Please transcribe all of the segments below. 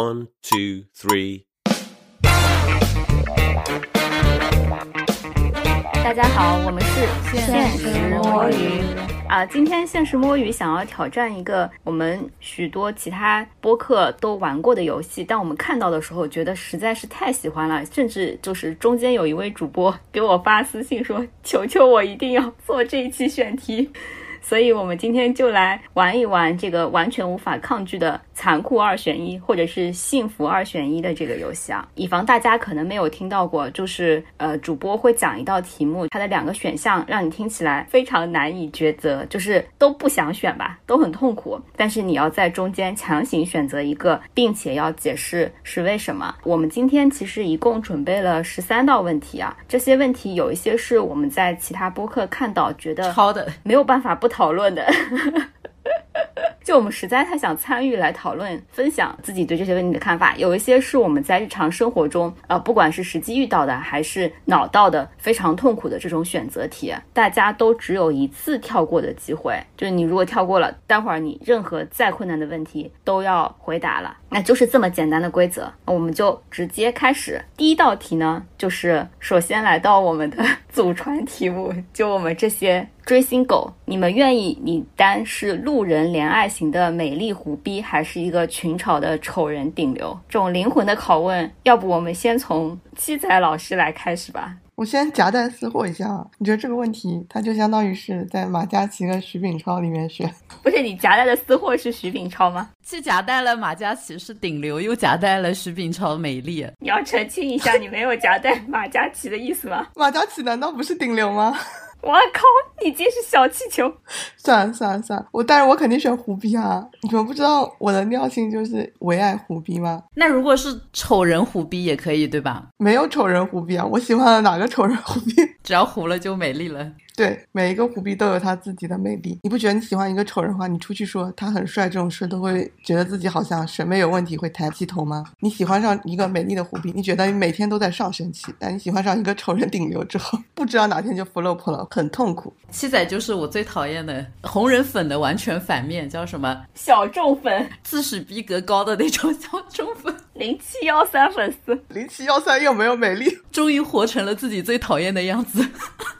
One, two, three. 大家好，我们是现实摸鱼啊。今天现实摸鱼想要挑战一个我们许多其他播客都玩过的游戏，但我们看到的时候觉得实在是太喜欢了，甚至就是中间有一位主播给我发私信说：“求求我一定要做这一期选题。”所以，我们今天就来玩一玩这个完全无法抗拒的残酷二选一，或者是幸福二选一的这个游戏啊。以防大家可能没有听到过，就是呃，主播会讲一道题目，它的两个选项让你听起来非常难以抉择，就是都不想选吧，都很痛苦。但是你要在中间强行选择一个，并且要解释是为什么。我们今天其实一共准备了十三道问题啊，这些问题有一些是我们在其他播客看到，觉得抄的没有办法不。讨论的。就我们实在太想参与来讨论、分享自己对这些问题的看法。有一些是我们在日常生活中，呃，不管是实际遇到的，还是脑到的非常痛苦的这种选择题，大家都只有一次跳过的机会。就是你如果跳过了，待会儿你任何再困难的问题都要回答了。那就是这么简单的规则，我们就直接开始。第一道题呢，就是首先来到我们的祖传题目，就我们这些追星狗，你们愿意你单是路人怜爱型的美丽胡逼，还是一个群嘲的丑人顶流？这种灵魂的拷问，要不我们先从七仔老师来开始吧。我先夹带私货一下啊，你觉得这个问题，它就相当于是在马嘉祺跟徐秉超里面选，不是你夹带的私货是徐秉超吗？既夹带了马嘉祺是顶流，又夹带了徐秉超美丽。你要澄清一下，你没有夹带马嘉祺的意思吗？马嘉祺难道不是顶流吗？我靠，你真是小气球！算了算了算了，我但是我肯定选胡逼啊！你们不知道我的尿性就是唯爱胡逼吗？那如果是丑人胡逼也可以对吧？没有丑人胡逼啊，我喜欢的哪个丑人胡逼？只要糊了就美丽了。对，每一个虎逼都有他自己的魅力。你不觉得你喜欢一个丑人的话，你出去说他很帅这种事，都会觉得自己好像审美有问题，会抬起头吗？你喜欢上一个美丽的虎逼，你觉得你每天都在上升期；但你喜欢上一个丑人顶流之后，不知道哪天就 flop 了，很痛苦。七仔就是我最讨厌的红人粉的完全反面，叫什么？小众粉，自视逼格高的那种小众粉。零七幺三粉丝，零七幺三又没有美丽，终于活成了自己最讨厌的样子。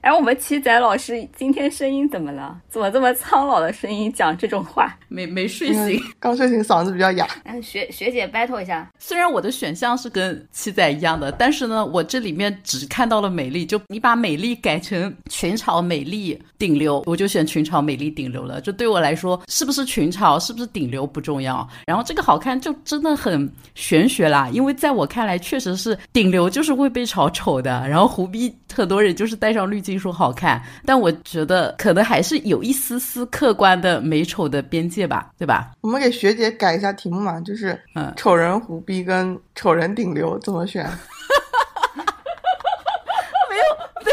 哎，我们七仔老师今天声音怎么了？怎么这么苍老的声音讲这种话？没没睡醒，刚睡醒，嗓子比较哑。哎，学学姐 battle 一下。虽然我的选项是跟七仔一样的，但是呢，我这里面只看到了美丽。就你把美丽改成群嘲美丽顶流，我就选群嘲美丽顶流了。就对我来说，是不是群嘲，是不是顶流不重要。然后这个好看就真的很玄学啦，因为在我看来，确实是顶流就是会被嘲丑的，然后胡逼很多人就是戴上滤镜。说好看，但我觉得可能还是有一丝丝客观的美丑的边界吧，对吧？我们给学姐改一下题目嘛，就是嗯，丑人胡逼跟丑人顶流怎么选？没有，对，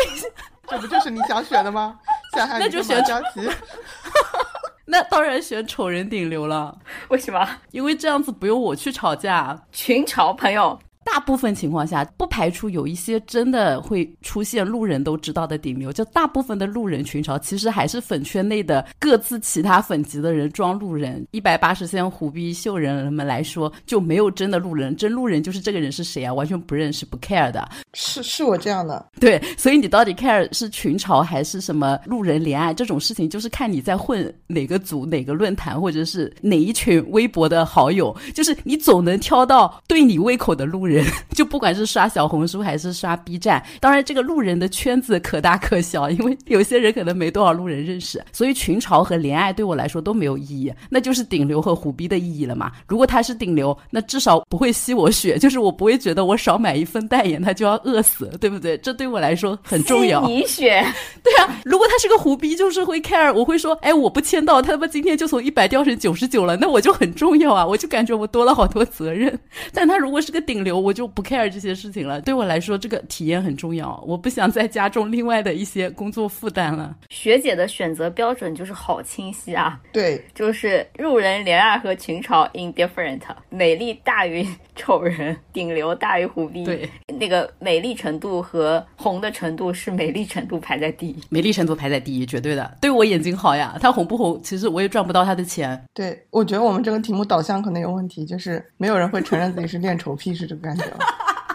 这不就是你想选的吗？那就选佳琪。那当然选丑人顶流了。为什么？因为这样子不用我去吵架，群嘲朋友。大部分情况下，不排除有一些真的会出现路人都知道的顶流。就大部分的路人群嘲，其实还是粉圈内的各自其他粉级的人装路人。一百八十线虎逼秀人们来说，就没有真的路人。真路人就是这个人是谁啊？完全不认识，不 care 的。是是我这样的。对，所以你到底 care 是群嘲还是什么路人怜爱这种事情，就是看你在混哪个组、哪个论坛，或者是哪一群微博的好友。就是你总能挑到对你胃口的路人。就不管是刷小红书还是刷 B 站，当然这个路人的圈子可大可小，因为有些人可能没多少路人认识，所以群嘲和怜爱对我来说都没有意义，那就是顶流和虎逼的意义了嘛。如果他是顶流，那至少不会吸我血，就是我不会觉得我少买一份代言他就要饿死，对不对？这对我来说很重要。吸你血？对啊，如果他是个虎逼，就是会 care，我会说，哎，我不签到，他妈今天就从一百掉成九十九了，那我就很重要啊，我就感觉我多了好多责任。但他如果是个顶流，我就不 care 这些事情了。对我来说，这个体验很重要，我不想再加重另外的一些工作负担了。学姐的选择标准就是好清晰啊，对，就是路人怜爱和群嘲 indifferent，美丽大于 丑人，顶流大于虎逼。对，那个美丽程度和红的程度是美丽程度排在第一。美丽程度排在第一，绝对的。对我眼睛好呀，他红不红，其实我也赚不到他的钱。对，我觉得我们这个题目导向可能有问题，就是没有人会承认自己是 恋丑癖，是这个感觉。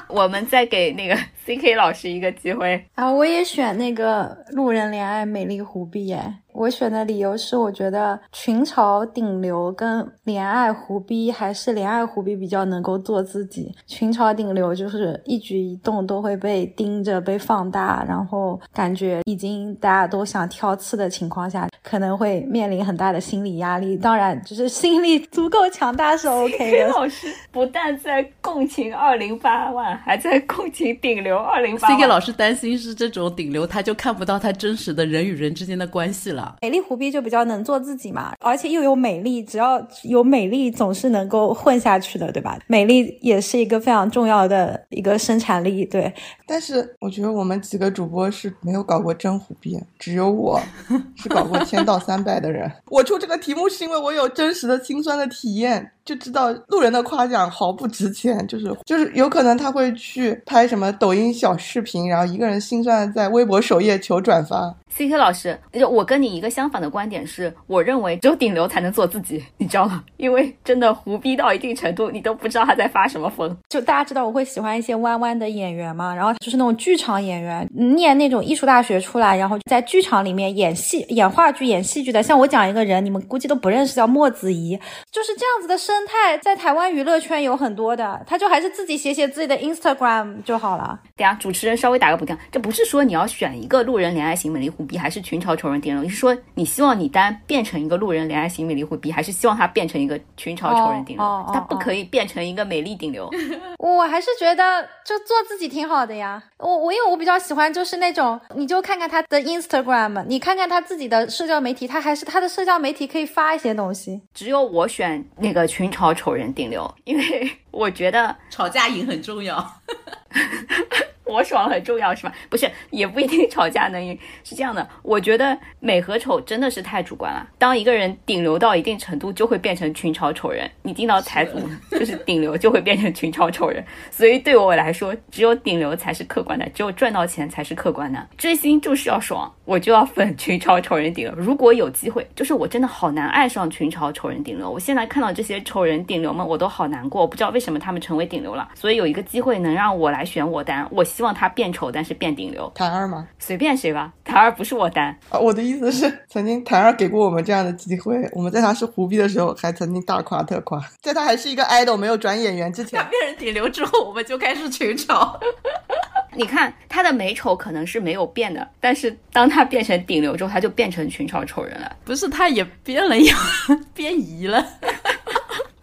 我们再给那个 C K 老师一个机会啊！我也选那个路人恋爱美丽狐狸耶。我选的理由是，我觉得群嘲顶流跟怜爱胡逼还是怜爱胡逼比较能够做自己。群嘲顶流就是一举一动都会被盯着、被放大，然后感觉已经大家都想挑刺的情况下，可能会面临很大的心理压力。当然，就是心理足够强大是 OK 的。老师不但在共情二零八万，还在共情顶流二零八。C K 老师担心是这种顶流，他就看不到他真实的人与人之间的关系了。美丽狐逼就比较能做自己嘛，而且又有美丽，只要有美丽，总是能够混下去的，对吧？美丽也是一个非常重要的一个生产力，对。但是我觉得我们几个主播是没有搞过真狐逼，只有我 是搞过千到三百的人。我出这个题目是因为我有真实的心酸的体验。就知道路人的夸奖毫不值钱，就是就是有可能他会去拍什么抖音小视频，然后一个人心酸在微博首页求转发。C K 老师，我跟你一个相反的观点是，我认为只有顶流才能做自己，你知道吗？因为真的胡逼到一定程度，你都不知道他在发什么疯。就大家知道我会喜欢一些弯弯的演员嘛，然后就是那种剧场演员，念那种艺术大学出来，然后在剧场里面演戏、演话剧、演戏剧的。像我讲一个人，你们估计都不认识，叫莫子仪，就是这样子的生态，在台湾娱乐圈有很多的，他就还是自己写写自己的 Instagram 就好了。对啊，主持人稍微打个补丁，这不是说你要选一个路人怜爱型美丽虎逼，还是群嘲仇人顶流？你是说你希望你单变成一个路人怜爱型美丽虎逼，还是希望他变成一个群嘲仇人顶流？他不可以变成一个美丽顶流。我还是觉得就做自己挺好的呀。我我因为我比较喜欢就是那种，你就看看他的 Instagram，你看看他自己的社交媒体，他还是他的社交媒体可以发一些东西。只有我选那个群嘲丑人顶流，因为我觉得吵架赢很重要。我爽很重要是吧？不是，也不一定吵架能赢。是这样的，我觉得美和丑真的是太主观了。当一个人顶流到一定程度，就会变成群嘲丑人。你进到财组 就是顶流，就会变成群嘲丑人。所以对我来说，只有顶流才是客观的，只有赚到钱才是客观的。追星就是要爽，我就要粉群嘲丑人顶流。如果有机会，就是我真的好难爱上群嘲丑人顶流。我现在看到这些丑人顶流们，我都好难过。我不知道为什么他们成为顶流了。所以有一个机会能让我来选我单，我。希望他变丑，但是变顶流。谭二吗？随便谁吧，谭二不是我单啊。我的意思是，曾经谭二给过我们这样的机会，我们在他是胡逼的时候，还曾经大夸特夸，在他还是一个 idol 没有转演员之前，他变成顶流之后，我们就开始群嘲。你看他的美丑可能是没有变的，但是当他变成顶流之后，他就变成群嘲丑人了。不是，他也变了呀，变移了。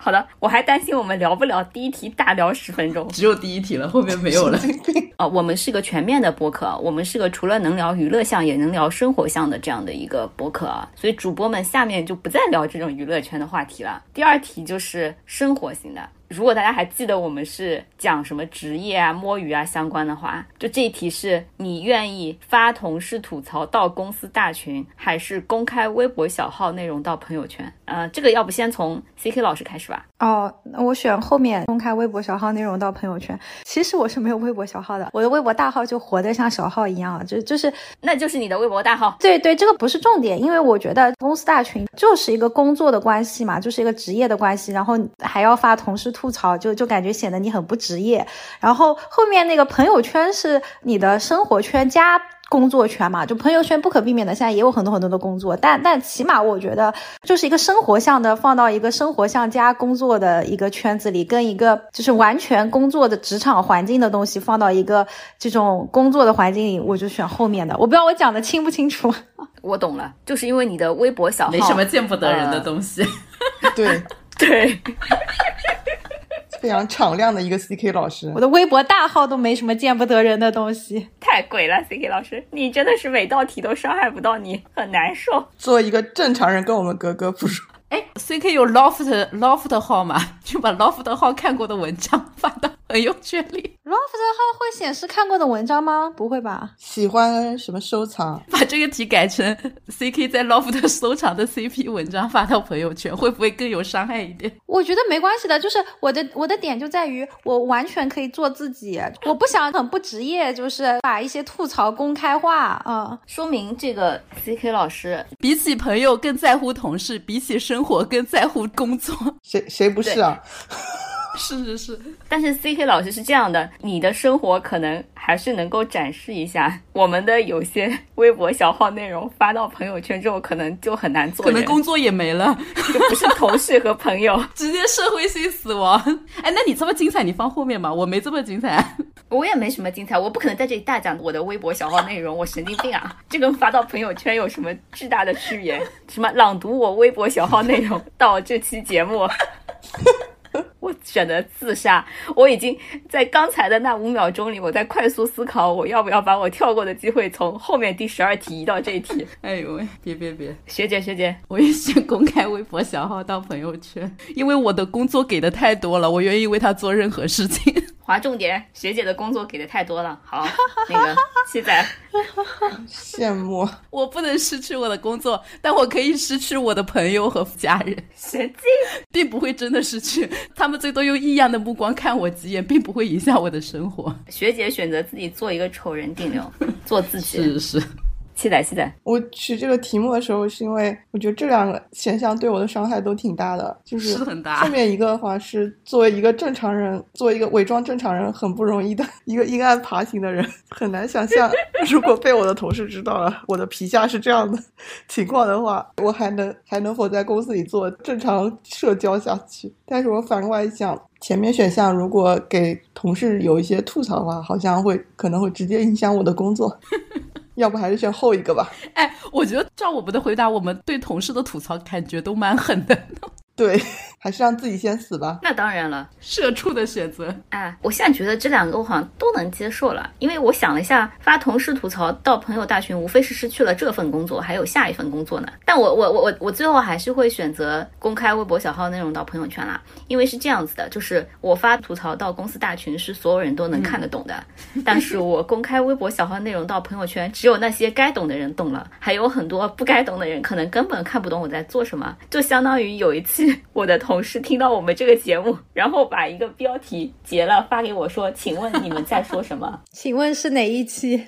好的，我还担心我们聊不了第一题，大聊十分钟，只有第一题了，后面没有了。啊，我们是个全面的播客，我们是个除了能聊娱乐项，也能聊生活项的这样的一个播客啊，所以主播们下面就不再聊这种娱乐圈的话题了。第二题就是生活型的。如果大家还记得我们是讲什么职业啊、摸鱼啊相关的话，就这一题是你愿意发同事吐槽到公司大群，还是公开微博小号内容到朋友圈？呃，这个要不先从 C K 老师开始吧。哦，我选后面公开微博小号内容到朋友圈。其实我是没有微博小号的，我的微博大号就活得像小号一样，就就是，那就是你的微博大号。对对，这个不是重点，因为我觉得公司大群就是一个工作的关系嘛，就是一个职业的关系，然后还要发同事。吐槽就就感觉显得你很不职业，然后后面那个朋友圈是你的生活圈加工作圈嘛，就朋友圈不可避免的，现在也有很多很多的工作，但但起码我觉得就是一个生活向的放到一个生活向加工作的一个圈子里，跟一个就是完全工作的职场环境的东西放到一个这种工作的环境里，我就选后面的。我不知道我讲的清不清楚？我懂了，就是因为你的微博小号没什么见不得人的东西，对 对。非常敞亮的一个 C K 老师，我的微博大号都没什么见不得人的东西，太鬼了！C K 老师，你真的是每道题都伤害不到你，很难受。做一个正常人跟我们格格不入。哎，C K 有 Loft Loft 号吗？就把 Loft 号看过的文章发到朋友圈里，Loft 号会显示看过的文章吗？不会吧？喜欢什么收藏？把这个题改成 CK 在 Loft 收藏的 CP 文章发到朋友圈，会不会更有伤害一点？我觉得没关系的，就是我的我的点就在于我完全可以做自己，我不想很不职业，就是把一些吐槽公开化啊。说明这个 CK 老师比起朋友更在乎同事，比起生活更在乎工作。谁谁不是啊？是是是，但是 C K 老师是这样的，你的生活可能还是能够展示一下。我们的有些微博小号内容发到朋友圈之后，可能就很难做，可能工作也没了，就不是同事和朋友，直接社会性死亡。哎，那你这么精彩，你放后面吧，我没这么精彩。我也没什么精彩，我不可能在这里大讲我的微博小号内容，我神经病啊！这跟发到朋友圈有什么巨大的区别？什么朗读我微博小号内容到这期节目？我选择自杀。我已经在刚才的那五秒钟里，我在快速思考，我要不要把我跳过的机会从后面第十二题移到这一题。哎呦喂，别别别！学姐学姐，我也想公开微博小号到朋友圈，因为我的工作给的太多了，我愿意为他做任何事情。划重点，学姐的工作给的太多了。好，那个七仔，羡慕。我不能失去我的工作，但我可以失去我的朋友和家人，神经。并不会真的失去，他们最多用异样的目光看我几眼，并不会影响我的生活。学姐选择自己做一个丑人顶流，做自己。是是。期待期待。我取这个题目的时候，是因为我觉得这两个选项对我的伤害都挺大的，就是是很大后面一个的话是作为一个正常人，作为一个伪装正常人很不容易的一个阴暗爬行的人，很难想象如果被我的同事知道了我的皮下是这样的情况的话，我还能还能否在公司里做正常社交下去？但是我反过来想。前面选项如果给同事有一些吐槽的话，好像会可能会直接影响我的工作。要不还是选后一个吧。哎，我觉得照我们的回答，我们对同事的吐槽感觉都蛮狠的。对，还是让自己先死吧。那当然了，社畜的选择。哎，我现在觉得这两个我好像都能接受了，因为我想了一下，发同事吐槽到朋友大群，无非是失去了这份工作，还有下一份工作呢。但我我我我我最后还是会选择公开微博小号内容到朋友圈啦，因为是这样子的，就是我发吐槽到公司大群是所有人都能看得懂的，嗯、但是我公开微博小号内容到朋友圈，只有那些该懂的人懂了，还有很多不该懂的人可能根本看不懂我在做什么，就相当于有一次。我的同事听到我们这个节目，然后把一个标题截了发给我说：“请问你们在说什么？” 请问是哪一期？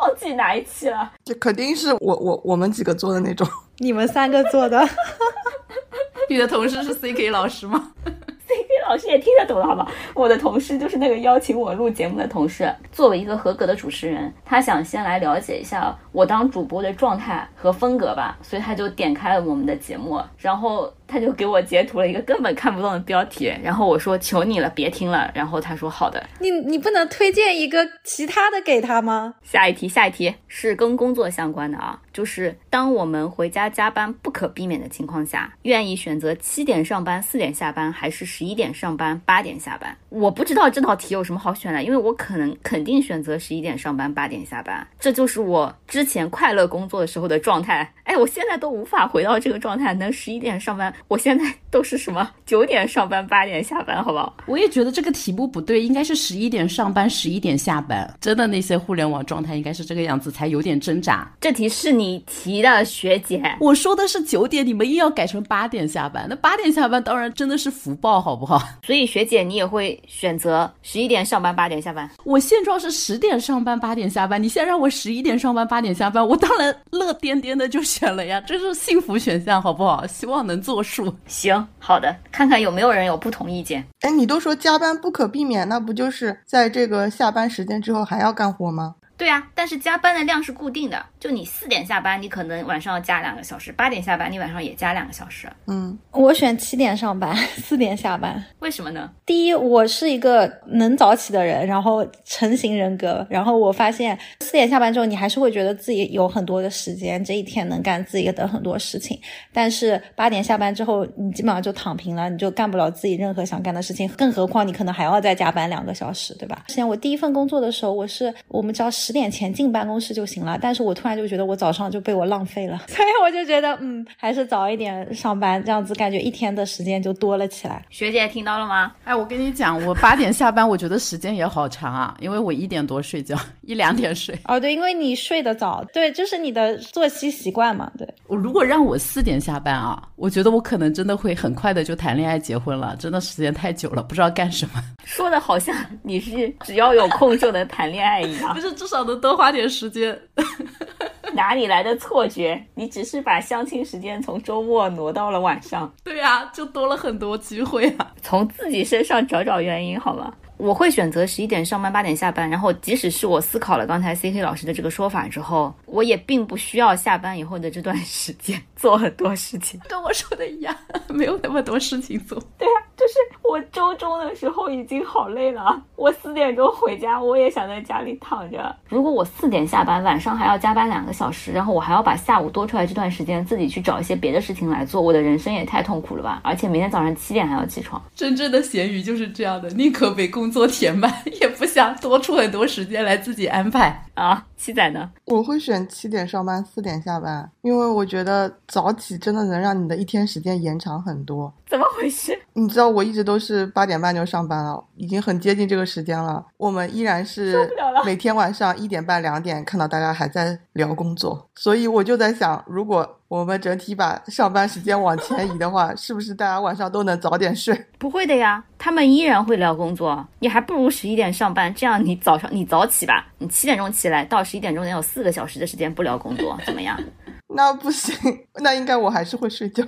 忘记哪一期了。这肯定是我我我们几个做的那种。你们三个做的。你的同事是 CK 老师吗？CK 老师也听得懂好吧？我的同事就是那个邀请我录节目的同事。作为一个合格的主持人，他想先来了解一下我当主播的状态和风格吧，所以他就点开了我们的节目，然后他就给我截图了一个根本看不懂的标题，然后我说求你了，别听了。然后他说好的。你你不能推荐一个其他的给他吗？下一题，下一题是跟工作相关的啊，就是当我们回家加班不可避免的情况下，愿意选择七点上班四点下班，还是十一点上班八点下班？我不知道这道题有什么好选的，因为我可能肯定选择十一点上班八点下班，这就是我之前快乐工作的时候的状态。哎，我现在都无法回到这个状态，能十一点上班。我现在都是什么九点上班八点下班，好不好？我也觉得这个题目不对，应该是十一点上班十一点下班。真的那些互联网状态应该是这个样子，才有点挣扎。这题是你提的，学姐。我说的是九点，你们硬要改成八点下班，那八点下班当然真的是福报，好不好？所以学姐你也会选择十一点上班八点下班。我现状是十点上班八点下班，你现在让我十一点上班八点下班，我当然乐颠颠的就选了呀，这是幸福选项，好不好？希望能作数。行，好的，看看有没有人有不同意见。哎，你都说加班不可避免，那不就是在这个下班时间之后还要干活吗？对啊，但是加班的量是固定的，就你四点下班，你可能晚上要加两个小时；八点下班，你晚上也加两个小时。嗯，我选七点上班，四点下班。为什么呢？第一，我是一个能早起的人，然后成型人格。然后我发现四点下班之后，你还是会觉得自己有很多的时间，这一天能干自己的很多事情。但是八点下班之后，你基本上就躺平了，你就干不了自己任何想干的事情。更何况你可能还要再加班两个小时，对吧？之前我第一份工作的时候，我是我们叫。十点前进办公室就行了。但是我突然就觉得我早上就被我浪费了，所以我就觉得嗯，还是早一点上班，这样子感觉一天的时间就多了起来。学姐听到了吗？哎，我跟你讲，我八点下班，我觉得时间也好长啊，因为我一点多睡觉，一两点睡。哦，对，因为你睡得早，对，就是你的作息习惯嘛。对，我如果让我四点下班啊，我觉得我可能真的会很快的就谈恋爱结婚了，真的时间太久了，不知道干什么。说的好像你是只要有空就能谈恋爱一样，不是至少能多花点时间。哪里来的错觉？你只是把相亲时间从周末挪到了晚上。对呀，就多了很多机会啊。从自己身上找找原因好吗？我会选择十一点上班，八点下班。然后，即使是我思考了刚才 C K 老师的这个说法之后，我也并不需要下班以后的这段时间做很多事情。跟我说的一样，没有那么多事情做。对呀，就是我周中的时候已经好累了，我四点钟回家，我也想在家里躺着。如果我四点下班，晚上还要加班两个小时，然后我还要把下午多出来这段时间自己去找一些别的事情来做，我的人生也太痛苦了吧！而且明天早上七点还要起床。真正的咸鱼就是这样的，宁可被工作填满，也不想多出很多时间来自己安排啊。七仔呢？我会选七点上班，四点下班，因为我觉得早起真的能让你的一天时间延长很多。怎么回事？你知道我一直都是八点半就上班了，已经很接近这个时间了。我们依然是每天晚上一点半、两点看到大家还在聊工作，所以我就在想，如果我们整体把上班时间往前移的话，是不是大家晚上都能早点睡？不会的呀，他们依然会聊工作。你还不如十一点上班，这样你早上你早起吧，你七点钟起来到十一点钟能有四个小时的时间不聊工作，怎么样？那不行，那应该我还是会睡觉。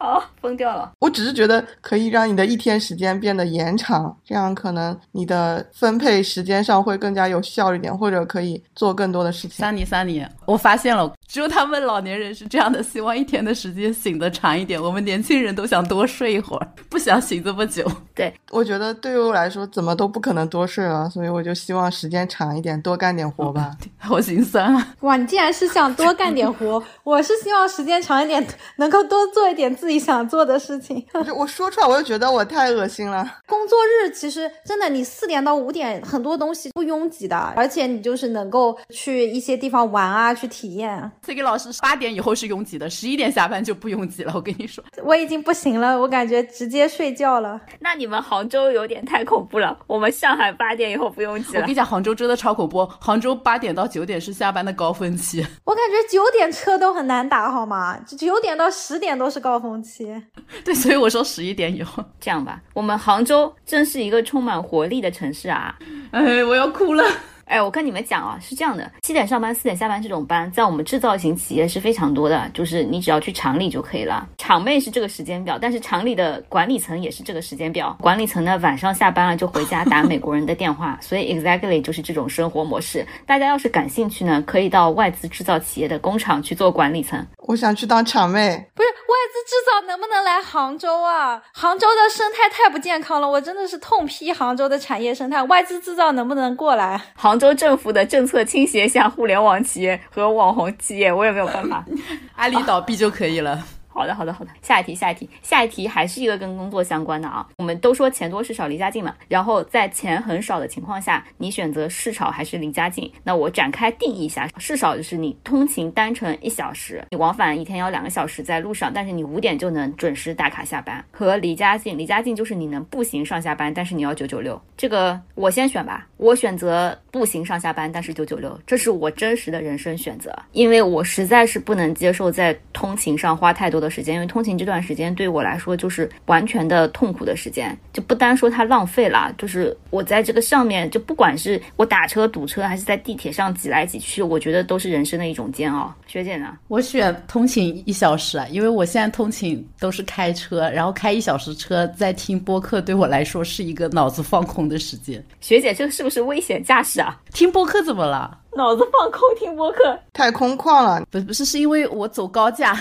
哦，疯掉了！我只是觉得可以让你的一天时间变得延长，这样可能你的分配时间上会更加有效一点，或者可以做更多的事情。三尼三尼，我发现了，只有他们老年人是这样的，希望一天的时间醒得长一点。我们年轻人都想多睡一会儿，不想醒这么久。对，我觉得对于我来说，怎么都不可能多睡了，所以我就希望时间长一点，多干点活吧。好心酸啊！哇，你竟然是想多干点活，我是希望时间长一点，能够多做一点自己想做的事情。我说出来，我就觉得我太恶心了。工作日其实真的，你四点到五点很多东西不拥挤的，而且你就是能够去一些地方玩啊，去体验。这个老师八点以后是拥挤的，十一点下班就不拥挤了。我跟你说，我已经不行了，我感觉直接睡觉了。那你们杭州有点太恐怖了，我们上海八点以后不拥挤了。我跟你讲，杭州真的超恐怖，杭州八点到九点是下班的高峰期。我感觉九点车都很难打，好吗？九点到十点都是高峰期。对，所以我说十一点以后。这样吧，我们杭州真是一个充满活力的城市啊！哎，我要哭了。哎，我跟你们讲啊，是这样的，七点上班，四点下班这种班，在我们制造型企业是非常多的，就是你只要去厂里就可以了。厂妹是这个时间表，但是厂里的管理层也是这个时间表。管理层呢，晚上下班了就回家打美国人的电话，所以 exactly 就是这种生活模式。大家要是感兴趣呢，可以到外资制造企业的工厂去做管理层。我想去当厂妹，不是外资制造能不能来杭州啊？杭州的生态太不健康了，我真的是痛批杭州的产业生态。外资制造能不能过来？杭州政府的政策倾斜向互联网企业和网红企业，我也没有办法。阿里倒闭就可以了。好的，好的，好的。下一题，下一题，下一题还是一个跟工作相关的啊。我们都说钱多事少离家近嘛，然后在钱很少的情况下，你选择事少还是离家近？那我展开定义一下，事少就是你通勤单程一小时，你往返一天要两个小时在路上，但是你五点就能准时打卡下班。和离家近，离家近就是你能步行上下班，但是你要九九六。这个我先选吧，我选择步行上下班，但是九九六，这是我真实的人生选择，因为我实在是不能接受在通勤上花太多的时间，因为通勤这段时间对我来说就是完全的痛苦的时间，就不单说它浪费了，就是我在这个上面，就不管是我打车堵车，还是在地铁上挤来挤去，我觉得都是人生的一种煎熬。学姐呢？我选通勤一小时啊，因为我现在通勤都是开车，然后开一小时车在听播客，对我来说是一个脑子放空的时间。学姐，这个是不是危险驾驶啊？听播客怎么了？脑子放空听播客，太空旷了。不不是，是因为我走高架。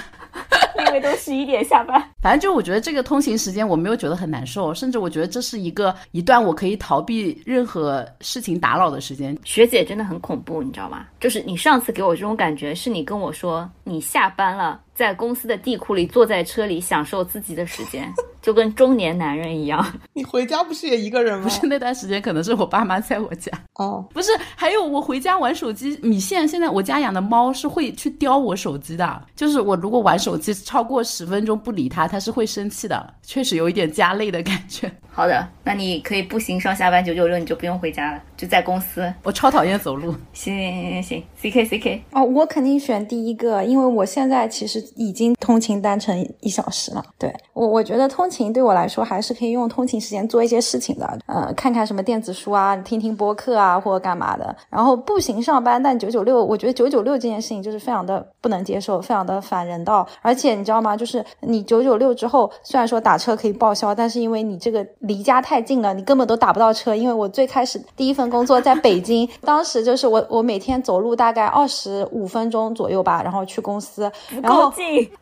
因为都十一点下班，反正就我觉得这个通勤时间我没有觉得很难受，甚至我觉得这是一个一段我可以逃避任何事情打扰的时间。学姐真的很恐怖，你知道吗？就是你上次给我这种感觉，是你跟我说你下班了，在公司的地库里坐在车里享受自己的时间。就跟中年男人一样。你回家不是也一个人吗？不是那段时间，可能是我爸妈在我家。哦，不是，还有我回家玩手机，米线现在我家养的猫是会去叼我手机的，就是我如果玩手机超过十分钟不理它，它是会生气的，确实有一点家累的感觉。好的，那你可以步行上下班九九六，你就不用回家了，就在公司。我超讨厌走路。行行行行行，C K C K。哦，我肯定选第一个，因为我现在其实已经通勤单程一小时了。对我，我觉得通勤对我来说还是可以用通勤时间做一些事情的，呃，看看什么电子书啊，听听播客啊，或者干嘛的。然后步行上班，但九九六，我觉得九九六这件事情就是非常的不能接受，非常的反人道。而且你知道吗？就是你九九六之后，虽然说打车可以报销，但是因为你这个离家太近了，你根本都打不到车。因为我最开始第一份工作在北京，当时就是我我每天走路大概二十五分钟左右吧，然后去公司，然后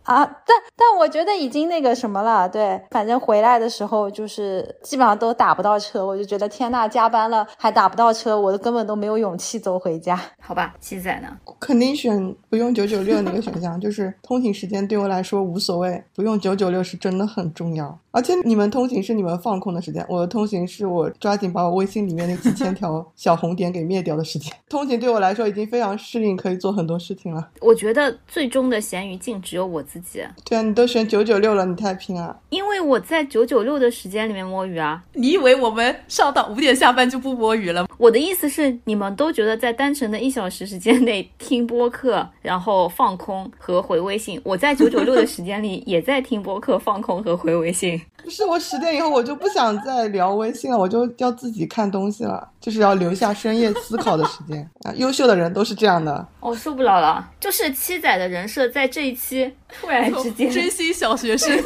啊，但但我觉得已经那个什么了，对，反正回来的时候就是基本上都打不到车，我就觉得天呐，加班了还打不到车，我根本都没有勇气走回家。好吧，七仔呢？肯定选不用九九六那个选项，就是通勤时间对我来说无所谓，不用九九六是真的很重要。而且你们通勤是你们放空的时间，我的通勤是我抓紧把我微信里面那几千条小红点给灭掉的时间。通勤对我来说已经非常适应，可以做很多事情了。我觉得最终的咸鱼镜只有我自己，对啊，你都选九九六了，你太拼了。因为我在九九六的时间里面摸鱼啊。你以为我们上到五点下班就不摸鱼了？我的意思是，你们都觉得在单纯的一小时时间内听播客，然后放空和回微信。我在九九六的时间里也在听播客、放空和回微信。不是我十点以后我就不想再聊微信了，我就要自己看东西了，就是要留下深夜思考的时间啊。优秀的人都是这样的。我、受不了了，就是七仔的人设在这一期突然之间追星小学生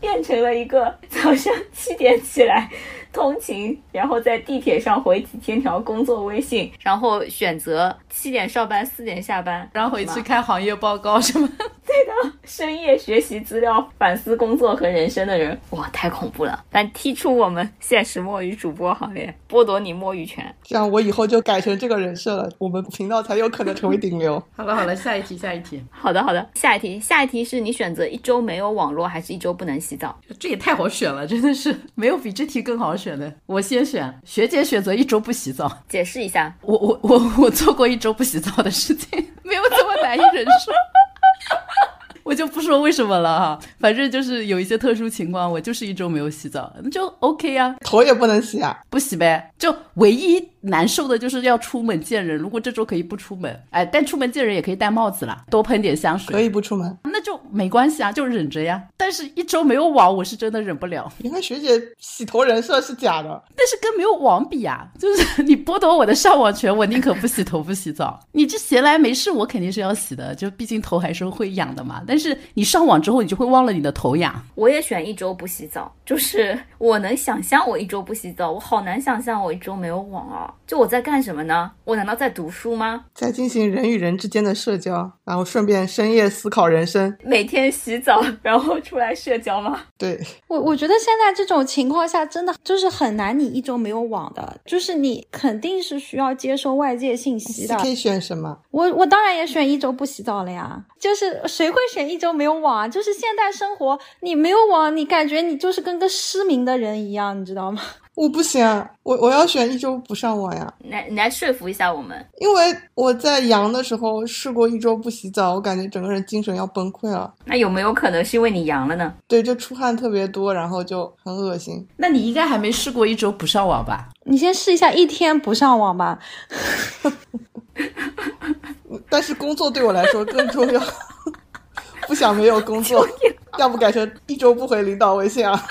变成了一个早上七点起来 通勤，然后在地铁上回几千条工作微信，然后选择七点上班、四点下班，然后回去看行业报告什么。对的深夜学习资料、反思工作和人生的人，哇，太恐怖了！但踢出我们现实摸鱼主播行列，剥夺你摸鱼权。这样我以后就改成这个人设了，我们频道才有可能成为顶流。好了好了，下一题下一题，好的好的，下一题下一题是你选择一周没有网络，还是一周不能洗澡？这也太好选了，真的是没有比这题更好选的。我先选，学姐选择一周不洗澡。解释一下，我我我我做过一周不洗澡的事情，没有这么难以忍受。我就不说为什么了哈，反正就是有一些特殊情况，我就是一周没有洗澡，那就 OK 呀、头也不能洗啊！不洗呗。就唯一难受的就是要出门见人，如果这周可以不出门，哎，但出门见人也可以戴帽子啦，多喷点香水，可以不出门。那就没关系啊，就忍着呀。但是一周没有网，我是真的忍不了。你看学姐洗头人设是假的，但是跟没有网比啊，就是你剥夺我的上网权，我宁可不洗头不洗澡。你这闲来没事，我肯定是要洗的，就毕竟头还是会痒的嘛。但是你上网之后，你就会忘了你的头痒。我也选一周不洗澡，就是我能想象我一周不洗澡，我好难想象我一周没有网啊。就我在干什么呢？我难道在读书吗？在进行人与人之间的社交，然后顺便深夜思考人生。每天洗澡然后出来社交吗？对，我我觉得现在这种情况下，真的就是很难，你一周没有网的，就是你肯定是需要接收外界信息的。可以选什么？我我当然也选一周不洗澡了呀，就是谁会选一周没有网啊？就是现代生活，你没有网，你感觉你就是跟个失明的人一样，你知道吗？我不行，我我要选一周不上网呀，你来你来说服一下我们。因为我在阳的时候试过一周不洗澡，我感觉整个人精神要崩溃了。那有没有可能是因为你阳了呢？对，就出汗特别多，然后就很恶心。那你应该还没试过一周不上网吧？你先试一下一天不上网吧。但是工作对我来说更重要，不想没有工作，要不改成一周不回领导微信啊？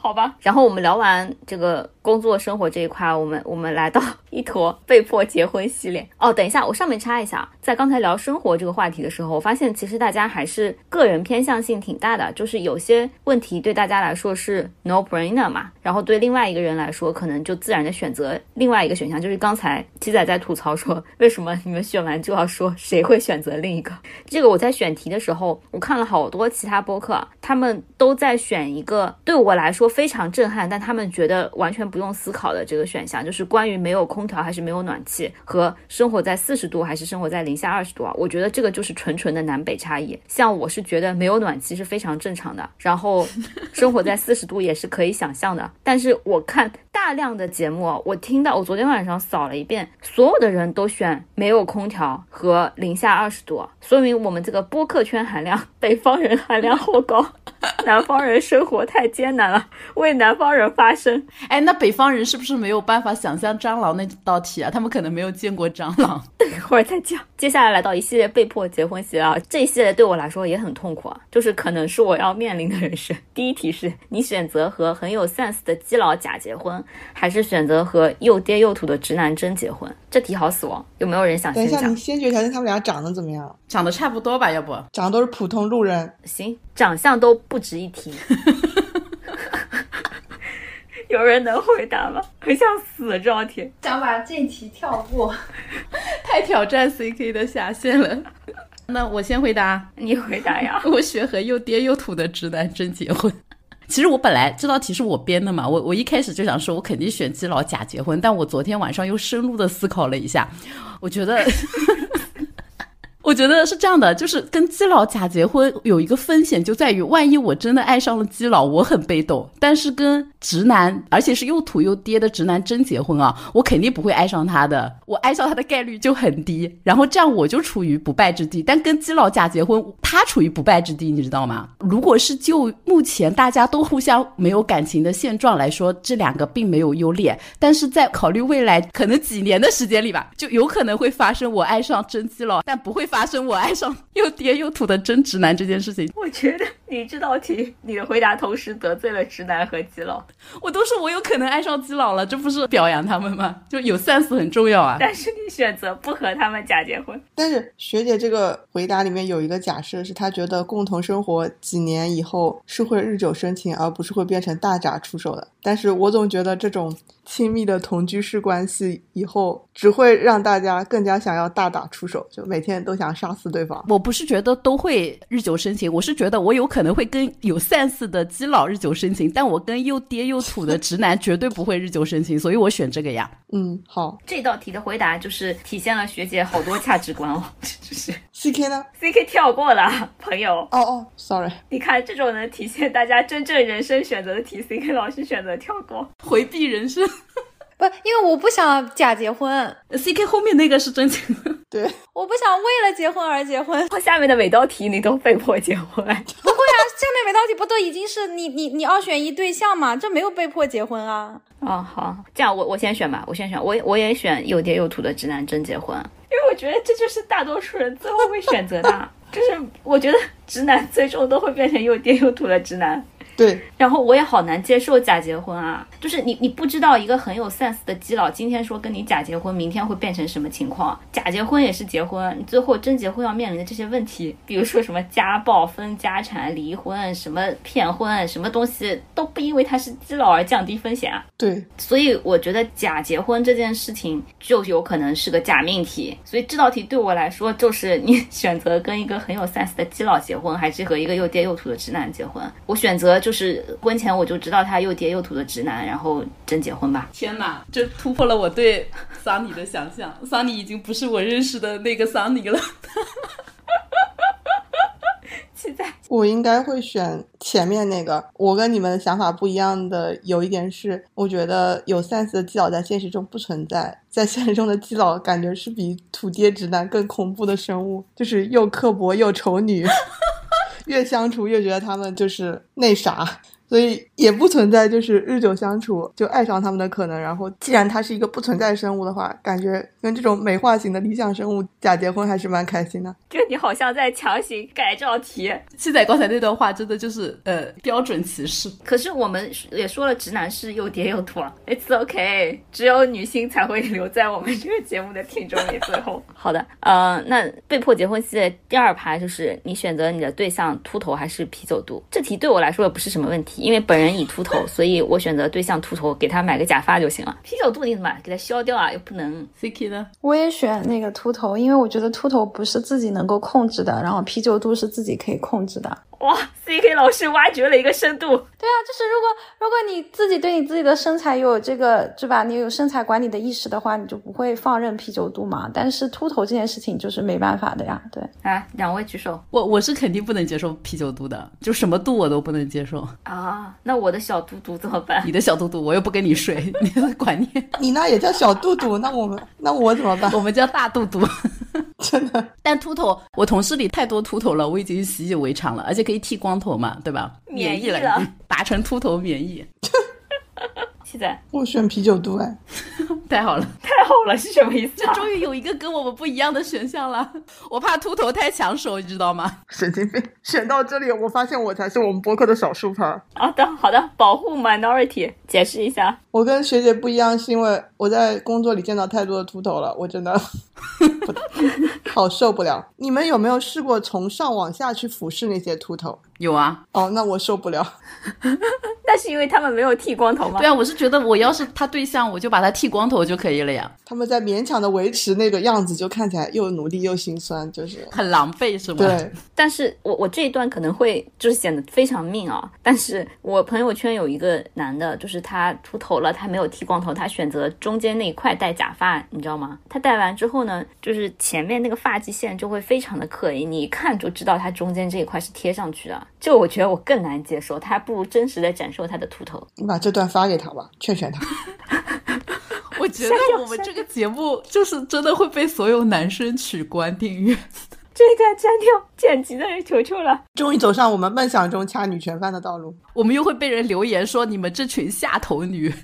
好吧。然后我们聊完这个工作生活这一块，我们我们来到一坨被迫结婚系列。哦，等一下，我上面插一下，在刚才聊生活这个话题的时候，我发现其实大家还是个人偏向性挺大的，就是有些问题对大家来说是 no brainer 嘛，然后对另外一个人来说，可能就自然的选择另外一个选项。就是刚才 七仔在吐槽说，为什么你们选完就要说谁会选择另一个？这个我在选题的时候，我看了好多其他播客，他们都在选一个对我来说非常震撼，但他们觉得完全不不用思考的这个选项，就是关于没有空调还是没有暖气和生活在四十度还是生活在零下二十度啊，我觉得这个就是纯纯的南北差异。像我是觉得没有暖气是非常正常的，然后 生活在四十度也是可以想象的。但是我看大量的节目，我听到我昨天晚上扫了一遍，所有的人都选没有空调和零下二十度，说明我们这个播客圈含量，北方人含量好高，南方人生活太艰难了，为南方人发声。哎，那北方人是不是没有办法想象蟑螂那道题啊？他们可能没有见过蟑螂。等一会儿再讲。接下来来到一系列被迫结婚系列啊，这一系列对我来说也很痛苦啊，就是可能是我要面临的人生。第一题是你选择和很有 sense 的基佬假结婚，还是选择和又爹又土的直男真结婚？这题好死亡，有没有人想等一下，先讲你？先决条件他们俩长得怎么样？长得差不多吧？要不长得都是普通路人，行，长相都不值一提。有人能回答吗？很想死这道题。想把这题跳过。太挑战 CK 的下限了。那我先回答，你回答呀。我选和又爹又土的直男真结婚。其实我本来这道题是我编的嘛，我我一开始就想说，我肯定选基佬假结婚，但我昨天晚上又深入的思考了一下，我觉得。我觉得是这样的，就是跟基佬假结婚有一个风险，就在于万一我真的爱上了基佬，我很被动；但是跟直男，而且是又土又爹的直男真结婚啊，我肯定不会爱上他的，我爱上他的概率就很低。然后这样我就处于不败之地。但跟基佬假结婚，他处于不败之地，你知道吗？如果是就目前大家都互相没有感情的现状来说，这两个并没有优劣。但是在考虑未来可能几年的时间里吧，就有可能会发生我爱上真基佬，但不会发生我爱上又爹又土的真直男这件事情。我觉得你这道题，你的回答同时得罪了直男和基佬，我都说我有可能爱上基佬了，这不是表扬他们吗？就有 sense 很重要啊。但是你选择不和他们假结婚。但是学姐这个回答里面有一个假设，是她觉得共同生活几年以后是会日久生情，而不是会变成大打出手的。但是我总觉得这种亲密的同居式关系以后只会让大家更加想要大打出手，就每天都想杀死对方。我不是觉得都会日久生情，我是觉得我有可能会跟有 sense 的基佬日久生情，但我跟又爹又土的直男绝对不会日久生情，所以我选这个呀。嗯，好这道题的回答就是体现了学姐好多价值观哦，这 就是，CK 呢？CK 跳过了，朋友。哦哦，sorry，你看这种能体现大家真正人生选择的题，CK 老师选择跳过。回避人生不，因为我不想假结婚，，CK 后面那个是真结婚。对，我不想为了结婚而结婚。下面的每道题你都被迫结婚，不会啊，下面每道题不都已经是你你你二选一对象吗？这没有被迫结婚啊。哦，好，这样我我先选吧，我先选，我我也选又爹又土的直男真结婚，因为我觉得这就是大多数人最后会选择的，就是我觉得直男最终都会变成又爹又土的直男。对，然后我也好难接受假结婚啊，就是你你不知道一个很有 sense 的基佬今天说跟你假结婚，明天会变成什么情况？假结婚也是结婚，你最后真结婚要面临的这些问题，比如说什么家暴、分家产、离婚、什么骗婚，什么东西都不因为他是基佬而降低风险啊。对，所以我觉得假结婚这件事情就有可能是个假命题，所以这道题对我来说就是你选择跟一个很有 sense 的基佬结婚，还是和一个又爹又土的直男结婚？我选择就是婚前我就知道他又爹又土的直男，然后真结婚吧。天哪，这突破了我对桑尼的想象。桑尼已经不是我认识的那个桑尼了。现在我应该会选前面那个。我跟你们的想法不一样的有一点是，我觉得有 sense 的基佬在现实中不存在，在现实中的基佬感觉是比土爹直男更恐怖的生物，就是又刻薄又丑女，越相处越觉得他们就是那啥。所以也不存在就是日久相处就爱上他们的可能。然后，既然它是一个不存在生物的话，感觉跟这种美化型的理想生物假结婚还是蛮开心的。就你好像在强行改造题，七仔刚才那段话真的就是呃标准歧视。可是我们也说了，直男是又爹又土啊，It's OK，只有女性才会留在我们这个节目的听众里。最后，好的，呃，那被迫结婚系列第二趴就是你选择你的对象秃头还是啤酒肚，这题对我来说也不是什么问题，因为本人已秃头，所以我选择对象秃头，给他买个假发就行了。啤酒肚你怎么给他削掉啊？又不能 CK 呢？我也选那个秃头，因为我觉得秃头不是自己能够控制的，然后啤酒肚是自己可以控制的。哇，C.K 老师挖掘了一个深度。对啊，就是如果如果你自己对你自己的身材有这个，是吧？你有身材管理的意识的话，你就不会放任啤酒肚嘛。但是秃头这件事情就是没办法的呀。对啊，两位举手。我我是肯定不能接受啤酒肚的，就什么肚我都不能接受啊。那我的小肚肚怎么办？你的小肚肚，我又不跟你睡，你的观念。你那也叫小肚肚？那我们那我怎么办？我们叫大肚肚。真的，但秃头，我同事里太多秃头了，我已经习以为常了，而且可以剃光头嘛，对吧？免疫了，达成秃头免疫。现在我选啤酒肚哎，太好了，太好了，是什么意思？这终于有一个跟我们不一样的选项了。我怕秃头太抢手，你知道吗？神经病！选到这里，我发现我才是我们博客的少数派。好的，好的，保护 minority，解释一下。我跟学姐不一样，是因为我在工作里见到太多的秃头了，我真的 好受不了。你们有没有试过从上往下去俯视那些秃头？有啊。哦，那我受不了。那是因为他们没有剃光头吗？对啊，我是觉得我要是他对象，我就把他剃光头就可以了呀。他们在勉强的维持那个样子，就看起来又努力又心酸，就是很狼狈，是吗？对。但是我我这一段可能会就是显得非常命啊。但是我朋友圈有一个男的，就是他秃头了，他没有剃光头，他选择中间那一块戴假发，你知道吗？他戴完之后呢，就是前面那个发际线就会非常的刻意，你一看就知道他中间这一块是贴上去的。就我觉得我更难接受，他还不如真实的展示他的秃头。你把这段发给他吧，劝劝他。我觉得我们这个节目就是真的会被所有男生取关订阅。这一段删掉，剪辑的人求求了。终于走上我们梦想中掐女权犯的道路。我们又会被人留言说你们这群下头女。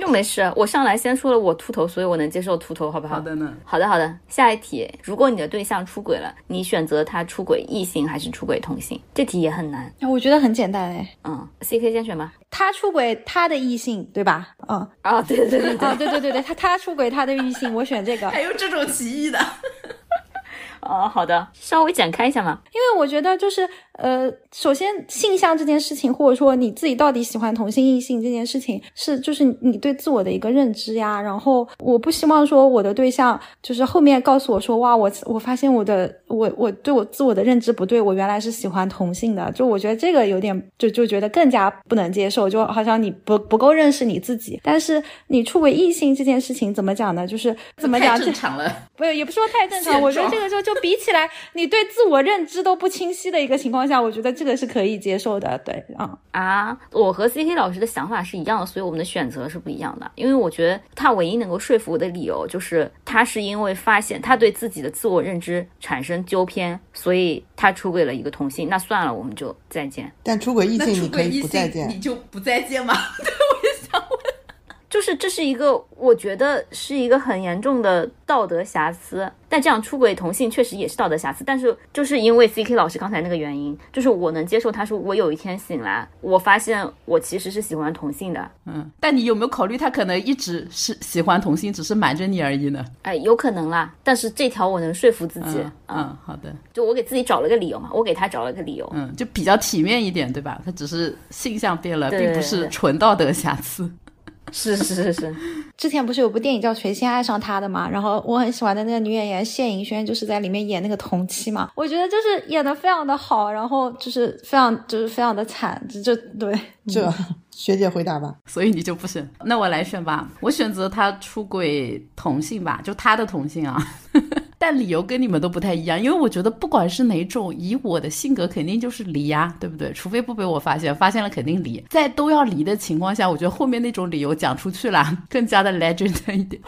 又没事，我上来先说了我秃头，所以我能接受秃头，好不好？好的呢，好的好的。下一题，如果你的对象出轨了，你选择他出轨异性还是出轨同性？这题也很难。那我觉得很简单哎。嗯，C K 先选吧？他出轨他的异性，对吧？嗯啊，对对对对对对对对，他他出轨他的异性，我选这个。还有这种歧义的。哦，好的，稍微展开一下嘛，因为我觉得就是。呃，首先性向这件事情，或者说你自己到底喜欢同性异性这件事情，是就是你对自我的一个认知呀。然后我不希望说我的对象就是后面告诉我说，哇，我我发现我的我我对我自我的认知不对，我原来是喜欢同性的。就我觉得这个有点就就觉得更加不能接受，就好像你不不够认识你自己。但是你出轨异性这件事情怎么讲呢？就是怎么讲？正常了，不也不说太正常。我觉得这个就就。比起来，你对自我认知都不清晰的一个情况下，我觉得这个是可以接受的。对，啊啊，我和 C K 老师的想法是一样的，所以我们的选择是不一样的。因为我觉得他唯一能够说服我的理由，就是他是因为发现他对自己的自我认知产生纠偏，所以他出轨了一个同性。那算了，我们就再见。但出轨异性你可以不再见，你就不再见吗？就是这是一个，我觉得是一个很严重的道德瑕疵。但这样出轨同性确实也是道德瑕疵。但是就是因为 C K 老师刚才那个原因，就是我能接受他说我有一天醒来，我发现我其实是喜欢同性的。嗯，但你有没有考虑他可能一直是喜欢同性，只是瞒着你而已呢？哎，有可能啦。但是这条我能说服自己。嗯，好的。就我给自己找了个理由嘛，我给他找了个理由。嗯，就比较体面一点，对吧？他只是性向变了，并不是纯道德瑕疵。是是是是，之前不是有部电影叫《谁先爱上他》的嘛？然后我很喜欢的那个女演员谢盈萱就是在里面演那个同妻嘛。我觉得就是演的非常的好，然后就是非常就是非常的惨，就就对这学姐回答吧。所以你就不选？那我来选吧，我选择他出轨同性吧，就他的同性啊。但理由跟你们都不太一样，因为我觉得不管是哪种，以我的性格肯定就是离呀，对不对？除非不被我发现，发现了肯定离。在都要离的情况下，我觉得后面那种理由讲出去了，更加的 legend 一点。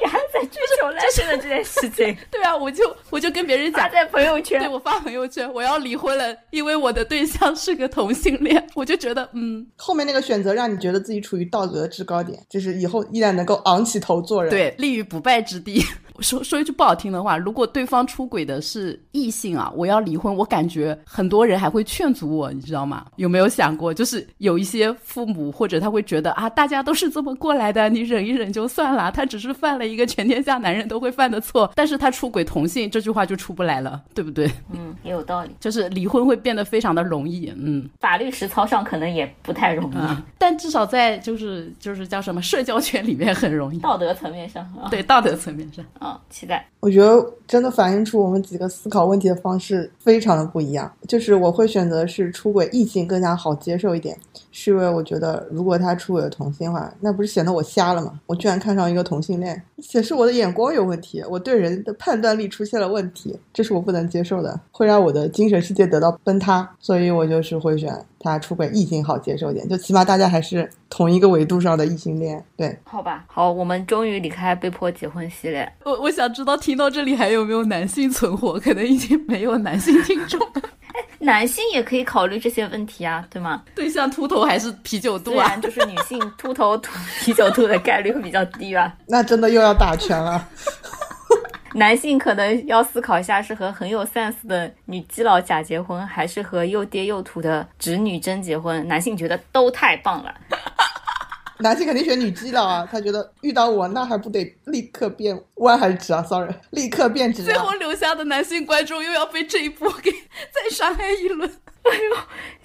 你还在追求 legend 这件事情？对啊，我就我就跟别人讲在朋友圈，对我发朋友圈，我要离婚了，因为我的对象是个同性恋。我就觉得，嗯，后面那个选择让你觉得自己处于道德制高点，就是以后依然能够昂起头做人，对，立于不败之地。说说一句不好听的话，如果对方出轨的是异性啊，我要离婚，我感觉很多人还会劝阻我，你知道吗？有没有想过，就是有一些父母或者他会觉得啊，大家都是这么过来的，你忍一忍就算了，他只是犯了一个全天下男人都会犯的错，但是他出轨同性，这句话就出不来了，对不对？嗯，也有道理，就是离婚会变得非常的容易，嗯，法律实操上可能也不太容易，但至少在就是就是叫什么社交圈里面很容易，道德层面上，对道德层面上。期待。我觉得真的反映出我们几个思考问题的方式非常的不一样。就是我会选择是出轨异性更加好接受一点，是因为我觉得如果他出轨了同性的话，那不是显得我瞎了吗？我居然看上一个同性恋，显示我的眼光有问题，我对人的判断力出现了问题，这是我不能接受的，会让我的精神世界得到崩塌。所以我就是会选他出轨异性好接受点，就起码大家还是同一个维度上的异性恋。对，好吧，好，我们终于离开被迫结婚系列。我我想知道听到这里还有没有男性存活？可能已经没有男性听众了。男性也可以考虑这些问题啊，对吗？对象秃头还是啤酒肚啊？就是女性秃头、秃啤酒肚的概率会比较低吧。那真的又要打拳了。男性可能要思考一下，是和很有 sense 的女基佬假结婚，还是和又爹又土的直女真结婚？男性觉得都太棒了。男性肯定选女基佬啊，他觉得遇到我那还不得立刻变弯还是直啊？Sorry，立刻变直、啊。最后留下的男性观众又要被这一波给 再伤害一轮。哎呦，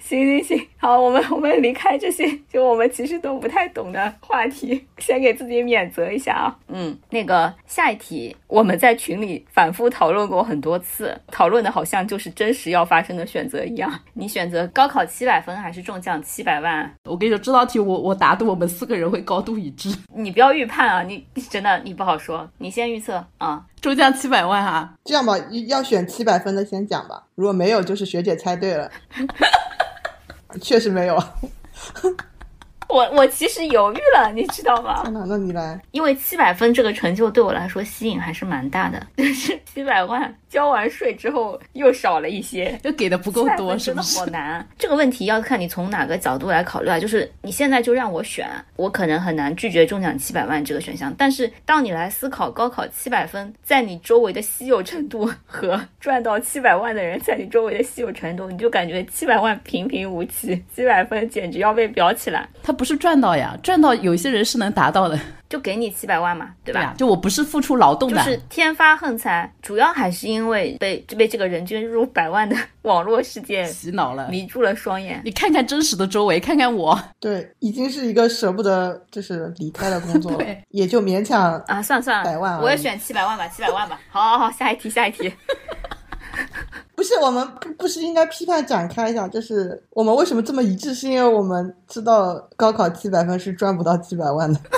行行行，好，我们我们离开这些就我们其实都不太懂的话题，先给自己免责一下啊。嗯，那个下一题，我们在群里反复讨论过很多次，讨论的好像就是真实要发生的选择一样。你选择高考七百分还是中奖七百万？我跟你说，这道题我我答的我们四个人会高度一致。你不要预判啊，你 真的你不好说，你先预测啊。中奖七百万啊！这样吧，要选七百分的先讲吧。如果没有，就是学姐猜对了。确实没有啊。我我其实犹豫了，你知道吗？天哪，那你来。因为七百分这个成就对我来说吸引还是蛮大的，就是七百万交完税之后又少了一些，又给的不够多，真的好难。这个问题要看你从哪个角度来考虑啊。就是你现在就让我选，我可能很难拒绝中奖七百万这个选项。但是当你来思考高考七百分在你周围的稀有程度和赚到七百万的人在你周围的稀有程度，你就感觉七百万平平无奇，七百分简直要被裱起来。他不是赚到呀，赚到有些人是能达到的，就给你七百万嘛，对吧？就我不是付出劳动的，就是天发横财，主要还是因为被就被这个人均入百万的网络世界洗脑了，迷住了双眼。你看看真实的周围，看看我，对，已经是一个舍不得就是离开的工作了，也就勉强啊，算了算了，百万，我也选七百万吧，七百万吧。好，好，好，下一题，下一题。不是我们不不是应该批判展开一下，就是我们为什么这么一致？是因为我们知道高考七百分是赚不到七百万的。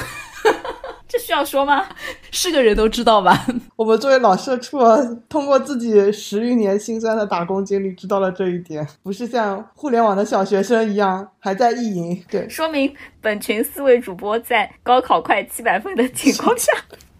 这需要说吗？是个人都知道吧？我们作为老社畜，通过自己十余年辛酸的打工经历，知道了这一点，不是像互联网的小学生一样还在意淫。对，说明本群四位主播在高考快七百分的情况下。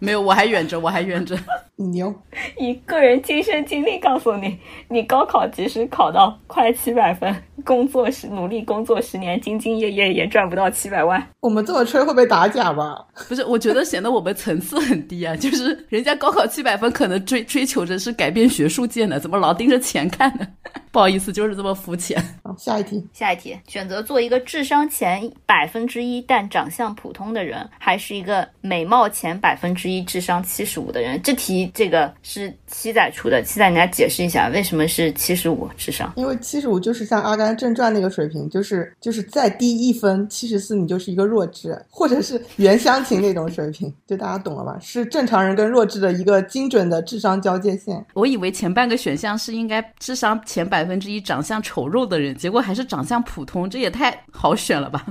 没有，我还远着，我还远着。你牛！以个人亲身经历告诉你，你高考即使考到快七百分，工作十努力工作十年，兢兢业业也赚不到七百万。我们这么吹会被打假吧？不是，我觉得显得我们层次很低啊。就是人家高考七百分，可能追追求着是改变学术界呢，怎么老盯着钱看呢？不好意思，就是这么肤浅。好，下一题，下一题，选择做一个智商前百分之一但长相普通的人，还是一个美貌前百分之一智商七十五的人？这题这个是七仔出的，七仔你来解释一下为什么是七十五智商？因为七十五就是像《阿甘正传》那个水平，就是就是再低一分，七十四你就是一个弱智，或者是袁湘琴那种水平，就大家懂了吧？是正常人跟弱智的一个精准的智商交界线。我以为前半个选项是应该智商前百。百分之一长相丑陋的人，结果还是长相普通，这也太好选了吧？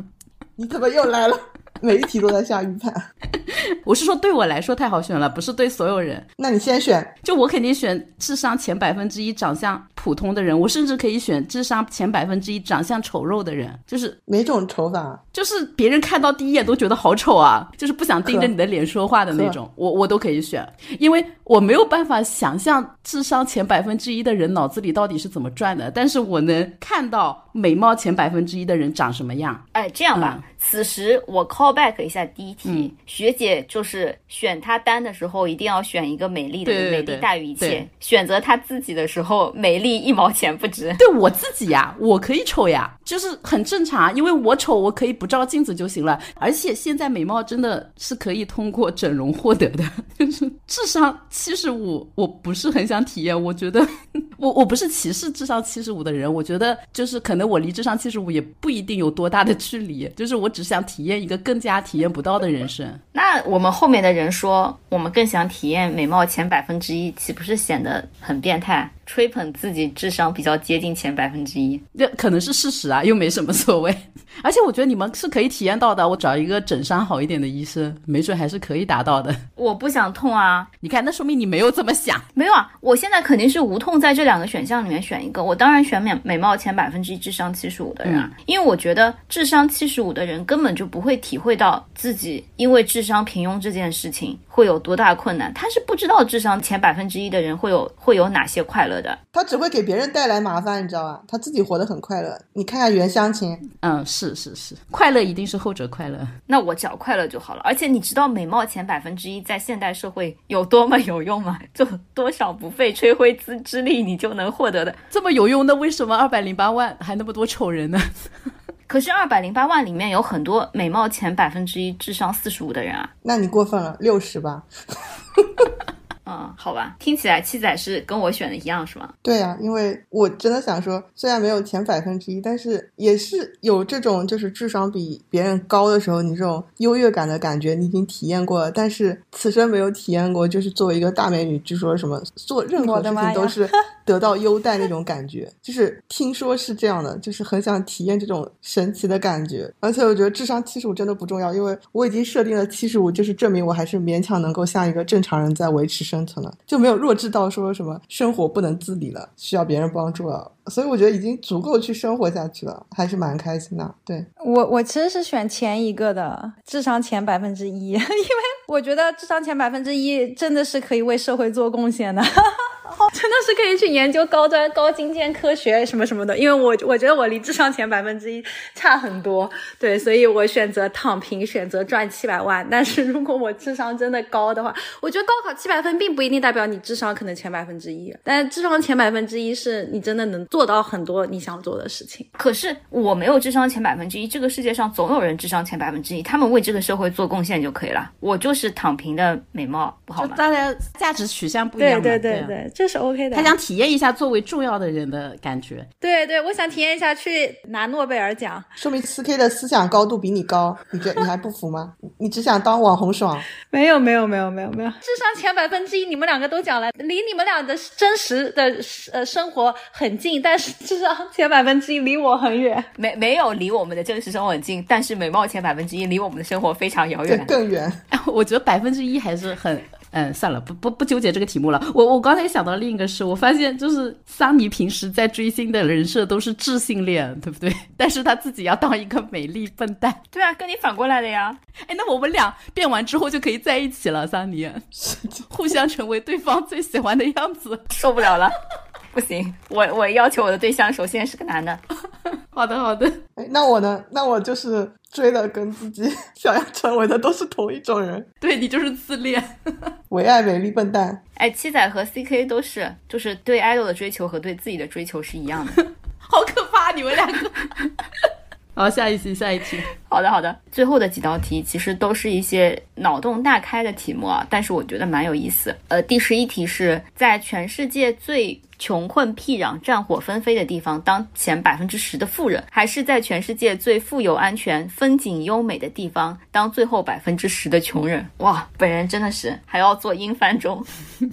你怎么又来了？每一题都在下预判。我是说，对我来说太好选了，不是对所有人。那你先选，就我肯定选智商前百分之一、长相普通的人。我甚至可以选智商前百分之一、长相丑陋的人。就是哪种丑法？就是别人看到第一眼都觉得好丑啊，就是不想盯着你的脸说话的那种。我我都可以选，因为我没有办法想象智商前百分之一的人脑子里到底是怎么转的，但是我能看到美貌前百分之一的人长什么样。哎，这样吧，此时我 call back 一下第一题，学姐就是选她单的时候一定要选一个美丽的，美丽大于一切。选择她自己的时候，美丽一毛钱不值。对我自己呀，我可以丑呀，就是很正常，因为我丑，我可以不照镜子就行了。而且现在美貌真的是可以通过整容获得的，就是智商七十五，我不是很想体验。我觉得我我不是歧视智商七十五的人，我觉得就是可能我离智商七十五也不一定有多大的距离，就是我只想体验一个更加体验不到的人生。那我们后面的人说我们更想体验美貌前百分之一，岂不是显得很变态？吹捧自己智商比较接近前百分之一，这可能是事实啊，又没什么所谓。而且我觉得你们是可以体验到的。我找一个整伤好一点的医生，没准还是可以达到的。我不想痛啊！你看，那说明你没有这么想。没有啊，我现在肯定是无痛，在这两个选项里面选一个。我当然选美美貌前百分之一、智商七十五的人，啊，因为我觉得智商七十五的人根本就不会体会到自己因为智商平庸这件事情会有多大困难。他是不知道智商前百分之一的人会有会有哪些快乐的。他只会给别人带来麻烦，你知道吧？他自己活得很快乐。你看看袁湘琴，嗯，是是是，快乐一定是后者快乐。那我只要快乐就好了。而且你知道美貌前百分之一在现代社会有多么有用吗？就多少不费吹灰之之力你就能获得的，这么有用？那为什么二百零八万还那么多丑人呢？可是二百零八万里面有很多美貌前百分之一、智商四十五的人啊。那你过分了，六十吧。嗯，好吧，听起来七仔是跟我选的一样，是吗？对呀，因为我真的想说，虽然没有前百分之一，但是也是有这种就是智商比别人高的时候，你这种优越感的感觉，你已经体验过了。但是此生没有体验过，就是作为一个大美女，据说什么做任何事情都是得到优待那种感觉，就是听说是这样的，就是很想体验这种神奇的感觉。而且我觉得智商七十五真的不重要，因为我已经设定了七十五，就是证明我还是勉强能够像一个正常人在维持生。存了就没有弱智到说什么生活不能自理了，需要别人帮助了，所以我觉得已经足够去生活下去了，还是蛮开心的。对我，我其实是选前一个的，智商前百分之一，因为我觉得智商前百分之一真的是可以为社会做贡献的。真的是可以去研究高端高精尖科学什么什么的，因为我我觉得我离智商前百分之一差很多，对，所以我选择躺平，选择赚七百万。但是如果我智商真的高的话，我觉得高考七百分并不一定代表你智商可能前百分之一，但是智商前百分之一是你真的能做到很多你想做的事情。可是我没有智商前百分之一，这个世界上总有人智商前百分之一，他们为这个社会做贡献就可以了。我就是躺平的美貌，不好吗？大家价值取向不一样，对对对对，这是 OK 的。他想体验一下作为重要的人的感觉。对对，我想体验一下去拿诺贝尔奖。说明四 K 的思想高度比你高，你觉你还不服吗？你只想当网红爽？没有没有没有没有没有，智商前百分之一，你们两个都讲了，离你们俩的真实的呃生活很近，但是智商前百分之一离我很远。没没有离我们的真实生活很近，但是美貌前百分之一离我们的生活非常遥远，更远。我觉得百分之一还是很。嗯，算了，不不不纠结这个题目了。我我刚才想到另一个事，我发现就是桑尼平时在追星的人设都是智性恋，对不对？但是他自己要当一个美丽笨蛋。对啊，跟你反过来的呀。哎，那我们俩变完之后就可以在一起了，桑尼，互相成为对方最喜欢的样子。受不了了。不行，我我要求我的对象首先是个男的。好 的好的，哎，那我呢？那我就是追的跟自己 想要成为的都是同一种人。对你就是自恋，唯爱美丽笨蛋。哎，七仔和 CK 都是，就是对 idol 的追求和对自己的追求是一样的。好可怕，你们两个。好，下一期，下一题。好的，好的。最后的几道题其实都是一些脑洞大开的题目啊，但是我觉得蛮有意思。呃，第十一题是在全世界最。穷困僻壤、战火纷飞的地方当前百分之十的富人，还是在全世界最富有、安全、风景优美的地方当最后百分之十的穷人？哇，本人真的是还要做英翻中。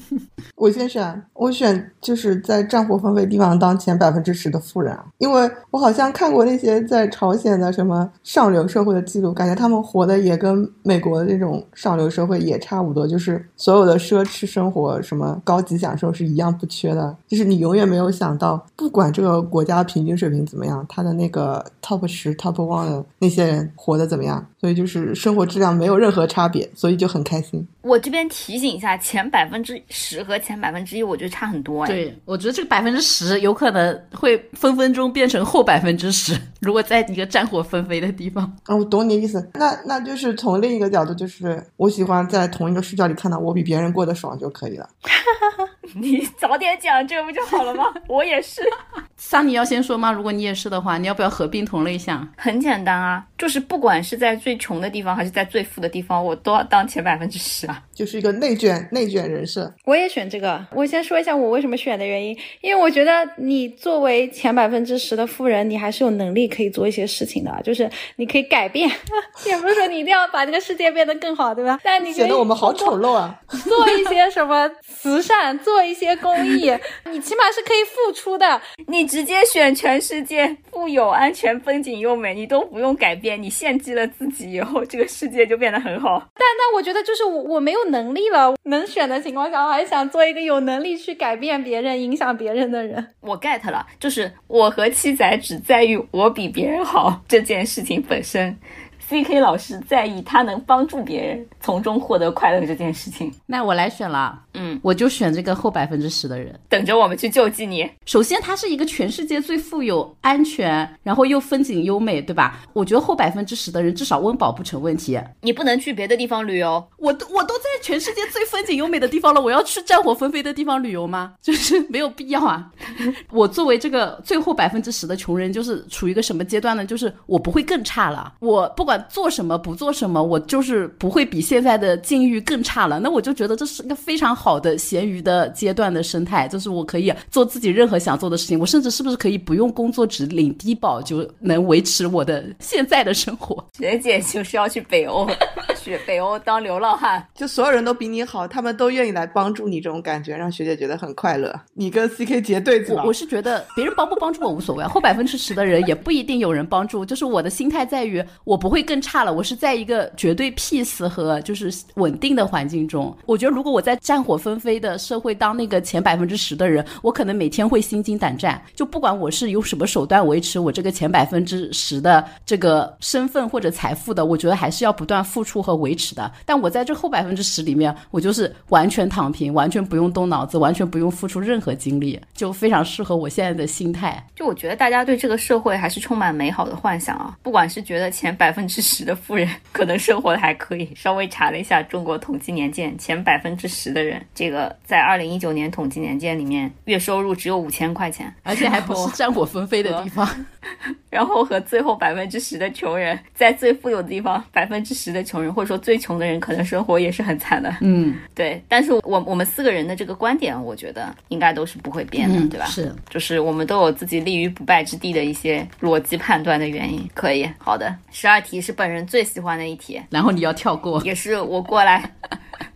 我先选，我选就是在战火纷飞地方当前百分之十的富人啊，因为我好像看过那些在朝鲜的什么上流社会的记录，感觉他们活的也跟美国那种上流社会也差不多，就是所有的奢侈生活、什么高级享受是一样不缺的。就是你永远没有想到，不管这个国家平均水平怎么样，他的那个 top 十、top one 的那些人活得怎么样？所以就是生活质量没有任何差别，所以就很开心。我这边提醒一下，前百分之十和前百分之一，我觉得差很多哎。对，我觉得这个百分之十有可能会分分钟变成后百分之十。如果在一个战火纷飞的地方，啊，我懂你的意思。那那就是从另一个角度，就是我喜欢在同一个视角里看到我比别人过得爽就可以了。你早点讲这个不就好了吗？我也是。桑尼要先说吗？如果你也是的话，你要不要合并同类项？很简单啊，就是不管是在最穷的地方还是在最富的地方，我都要当前百分之十啊。就是一个内卷内卷人设。我也选这个。我先说一下我为什么选的原因，因为我觉得你作为前百分之十的富人，你还是有能力可以做一些事情的，就是你可以改变，也不是说你一定要把这个世界变得更好，对吧？但你可以显得我们好丑陋啊！做一些什么慈善，做一些公益，你起码是可以付出的。你直接选全世界富有、安全、风景优美，你都不用改变，你献祭了自己以后，这个世界就变得很好。但但我觉得就是我我没有能力了，能选的情况下，我还想做一个有能力去改变别人、影响别人的人。我 get 了，就是我和七仔只在于我比别人好这件事情本身。C K 老师在意他能帮助别人从中获得快乐这件事情。那我来选了，嗯，我就选这个后百分之十的人。等着我们去救济你。首先，他是一个全世界最富有、安全，然后又风景优美，对吧？我觉得后百分之十的人至少温饱不成问题。你不能去别的地方旅游，我都我都在全世界最风景优美的地方了，我要去战火纷飞的地方旅游吗？就是没有必要啊。我作为这个最后百分之十的穷人，就是处于一个什么阶段呢？就是我不会更差了，我不管做什么不做什么，我就是不会比现在的境遇更差了。那我就觉得这是一个非常好的咸鱼的阶段的生态，就是我可以做自己任何想做的事情，我甚至是不是可以不用工作，只领低保就能维持我的现在的生活？学姐就是要去北欧，去北欧当流浪汉。就所有人都比你好，他们都愿意来帮助你，这种感觉让学姐觉得很快乐。你跟 CK 结对子了我我是觉得别人帮不帮助我无所谓，后百分之十的人也不一定有人帮助。就是我的心态在于，我不会更差了，我是在一个绝对 peace 和就是稳定的环境中。我觉得如果我在战火纷飞的社会当那个前百分之十的人，我可能每天会心惊胆战。就不管我是用什么手段维持我这个前百分之十的这个身份或者财富的，我觉得还是要不断付出和维持的。但我在这后百分之十里面，我就是完全躺平，完全不用动脑子，完全不用付出任何精力，就非常适合我现在的心态。就我觉得大家对这个社会还是充满美好的幻想啊，不管是觉得前百分之十的富人可能生活的还可以，稍微查了一下中国统计年鉴，前百分之十的人，这个在二零一九年统计年鉴里面，月收入只有五千块钱，而且还不是战火纷飞的地方。然后和最后百分之十的穷人，在最富有的地方，百分之十的穷人，或者说最穷的人，可能生活也是很惨的。嗯，对，但是我我们四个人的这个观点，我觉得应该都是不会变的，嗯对吧？是，就是我们都有自己立于不败之地的一些逻辑判断的原因。可以，好的，十二题是本人最喜欢的一题，然后你要跳过。也是我过来，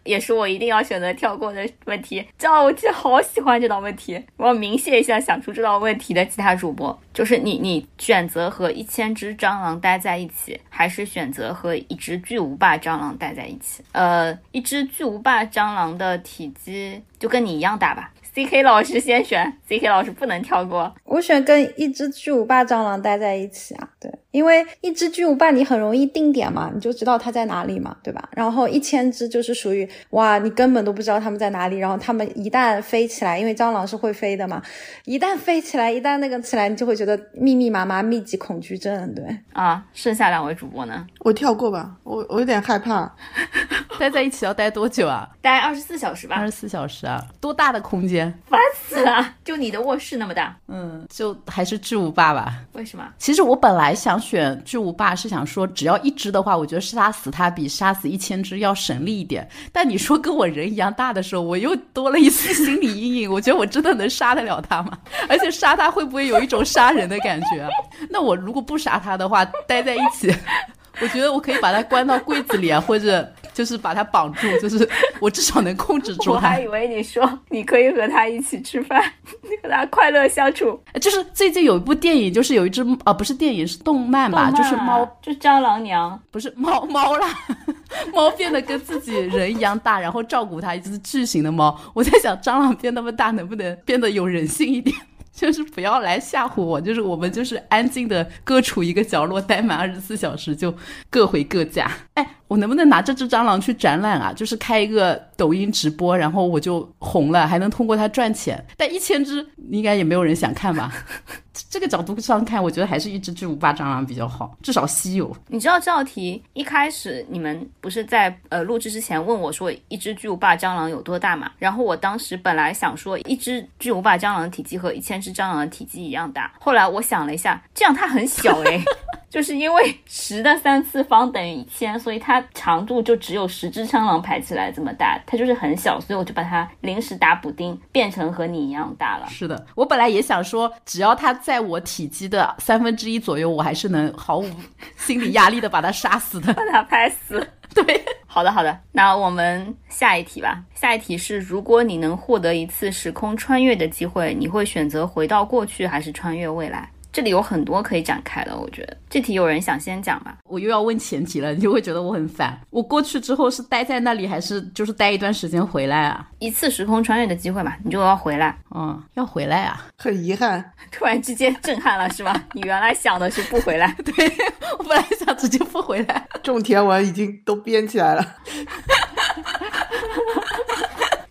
也是我一定要选择跳过的问题。这道我就好喜欢这道问题，我要明谢一下想出这道问题的其他主播。就是你，你选择和一千只蟑螂待在一起，还是选择和一只巨无霸蟑螂待在一起？呃，一只巨无霸蟑螂的体积就跟你一样大吧。C K 老师先选，C K 老师不能跳过。我选跟一只巨无霸蟑螂待在一起啊，对，因为一只巨无霸你很容易定点嘛，你就知道它在哪里嘛，对吧？然后一千只就是属于哇，你根本都不知道它们在哪里，然后它们一旦飞起来，因为蟑螂是会飞的嘛，一旦飞起来，一旦那个起来，你就会觉得密密麻麻、密集恐惧症，对。啊，剩下两位主播呢？我跳过吧，我我有点害怕。待在一起要待多久啊？待二十四小时吧二。十四小时啊？多大的空间？烦死了！就你的卧室那么大，嗯，就还是巨无霸吧。为什么？其实我本来想选巨无霸，是想说只要一只的话，我觉得杀死它比杀死一千只要省力一点。但你说跟我人一样大的时候，我又多了一丝心理阴影。我觉得我真的能杀得了它吗？而且杀它会不会有一种杀人的感觉啊？那我如果不杀它的话，待在一起，我觉得我可以把它关到柜子里啊，或者就是把它绑住，就是 我至少能控制住它我还。以为你说你可以和他一起吃饭，和他快乐相处。就是最近有一部电影，就是有一只啊，不是电影，是动漫吧，就是猫，就蟑螂娘。不是猫 猫啦，猫变得跟自己人一样大，然后照顾它，一只巨型的猫。我在想，蟑螂变那么大，能不能变得有人性一点？就是不要来吓唬我，就是我们就是安静的各处一个角落，待满二十四小时就各回各家。哎，我能不能拿这只蟑螂去展览啊？就是开一个抖音直播，然后我就红了，还能通过它赚钱。但一千只应该也没有人想看吧？这个角度上看，我觉得还是一只巨无霸蟑螂比较好，至少稀有。你知道这道题一开始你们不是在呃录制之前问我说一只巨无霸蟑螂有多大嘛？然后我当时本来想说一只巨无霸蟑螂的体积和一千只蟑螂的体积一样大，后来我想了一下，这样它很小诶。就是因为 十的三次方等于一千，所以它长度就只有十只蟑螂排起来这么大，它就是很小，所以我就把它临时打补丁变成和你一样大了。是的，我本来也想说，只要它在我体积的三分之一左右，我还是能毫无心理压力的把它杀死的，把它拍死。对，好的好的，那我们下一题吧。下一题是，如果你能获得一次时空穿越的机会，你会选择回到过去还是穿越未来？这里有很多可以展开的，我觉得这题有人想先讲吧？我又要问前提了，你就会觉得我很烦。我过去之后是待在那里，还是就是待一段时间回来啊？一次时空穿越的机会嘛，你就要回来。嗯，要回来啊？很遗憾，突然之间震撼了是吧？你原来想的是不回来？对我本来想直接不回来，种田文已经都编起来了。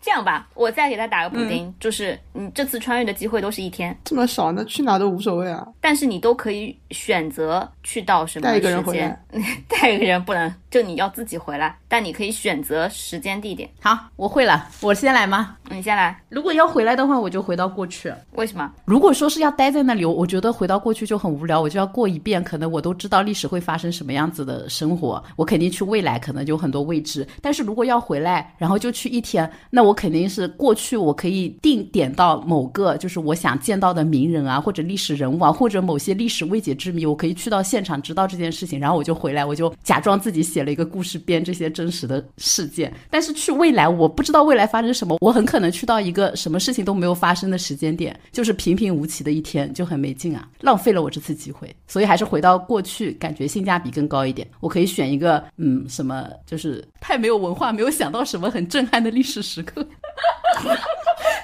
这样吧，我再给他打个补丁，就是你这次穿越的机会都是一天，这么少，那去哪都无所谓啊。但是你都可以选择去到什么带一个人时间。回来，带一个人不能，就你要自己回来，但你可以选择时间地点。好，我会了，我先来吗？你先来，如果要回来的话，我就回到过去。为什么？如果说是要待在那里，我我觉得回到过去就很无聊，我就要过一遍，可能我都知道历史会发生什么样子的生活，我肯定去未来，可能就很多未知。但是如果要回来，然后就去一天，那我肯定是过去我可以定点到某个就是我想见到的名人啊，或者历史人物啊，或者某些历史未解之谜，我可以去到现场知道这件事情，然后我就回来，我就假装自己写了一个故事，编这些真实的事件。但是去未来，我不知道未来发生什么，我很可能去到一个什么事情都没有发生的时间点，就是平平无奇的一天，就很没劲啊，浪费了我这次机会。所以还是回到过去，感觉性价比更高一点。我可以选一个，嗯，什么就是太没有文化，没有想到什么很震撼的历史时刻。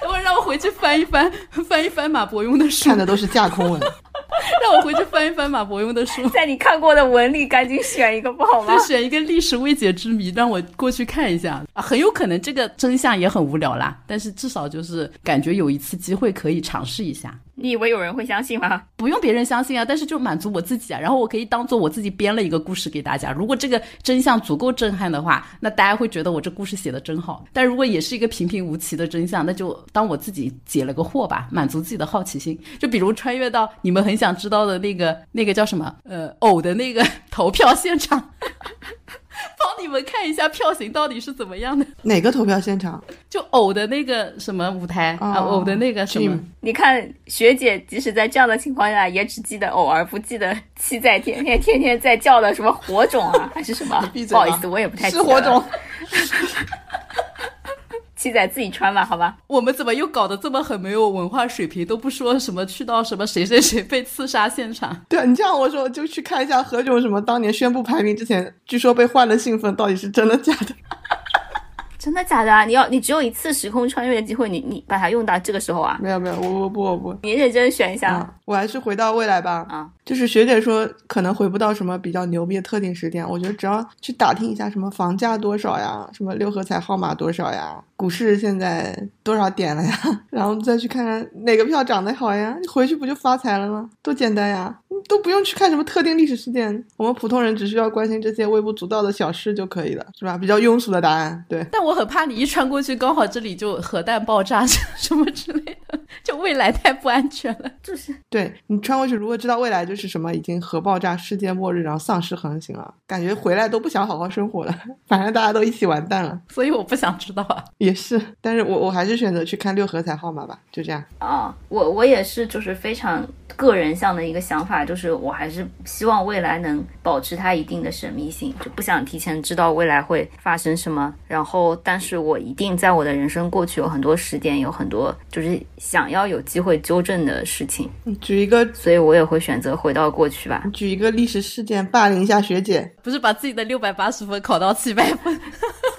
等会让我回去翻一翻，翻一翻马伯庸的书看，的都是架空文，让我回去翻一翻马伯庸的书。在你看过的文里，赶紧选一个不好吗就？选一个历史未解之谜，让我过去看一下啊，很有可能这个真相也很无聊啦，但是至少就是感觉有一次机会可以尝试一下，你以为有人会相信吗？不用别人相信啊，但是就满足我自己啊，然后我可以当做我自己编了一个故事给大家。如果这个真相足够震撼的话，那大家会觉得我这故事写的真好。但如果也是一个平平无奇的真相，那就当我自己解了个惑吧，满足自己的好奇心。就比如穿越到你们很想知道的那个那个叫什么呃偶的那个 投票现场。帮你们看一下票型到底是怎么样的，哪个投票现场？就偶的那个什么舞台、啊，哦偶的那个什么你看学姐，即使在这样的情况下，也只记得偶而不记得七在天天天天在叫的什么火种啊，还是什么 闭？嘴不好意思，我也不太记得是火种了。七仔自己穿吧，好吧。我们怎么又搞得这么很没有文化水平？都不说什么去到什么谁谁谁被刺杀现场，对啊，你这样我说就去看一下何炅什么当年宣布排名之前，据说被换了兴奋，到底是真的假的？真的假的啊？你要你只有一次时空穿越的机会，你你把它用到这个时候啊？没有没有，我我不我不。你认真选一下。啊，我还是回到未来吧。啊，就是学姐说可能回不到什么比较牛逼的特定时间，我觉得只要去打听一下什么房价多少呀，什么六合彩号码多少呀，股市现在多少点了呀，然后再去看看哪个票涨得好呀，你回去不就发财了吗？多简单呀，都不用去看什么特定历史事件，我们普通人只需要关心这些微不足道的小事就可以了，是吧？比较庸俗的答案，对。但我很怕你一穿过去，刚好这里就核弹爆炸 什么之类的，就未来太不安全了。就是对你穿过去，如果知道未来就是什么已经核爆炸、世界末日，然后丧尸横行了，感觉回来都不想好好生活了，反正大家都一起完蛋了。所以我不想知道啊。也是，但是我我还是选择去看六合彩号码吧，就这样。啊，我我也是，就是非常个人向的一个想法，就是我还是希望未来能保持它一定的神秘性，就不想提前知道未来会发生什么。然后，但是我一定在我的人生过去有很多时点，有很多就是想要有机会纠正的事情，你举一个所以我也会选择回到过去吧。举一个历史事件霸凌一下学姐，不是把自己的六百八十分考到七百分，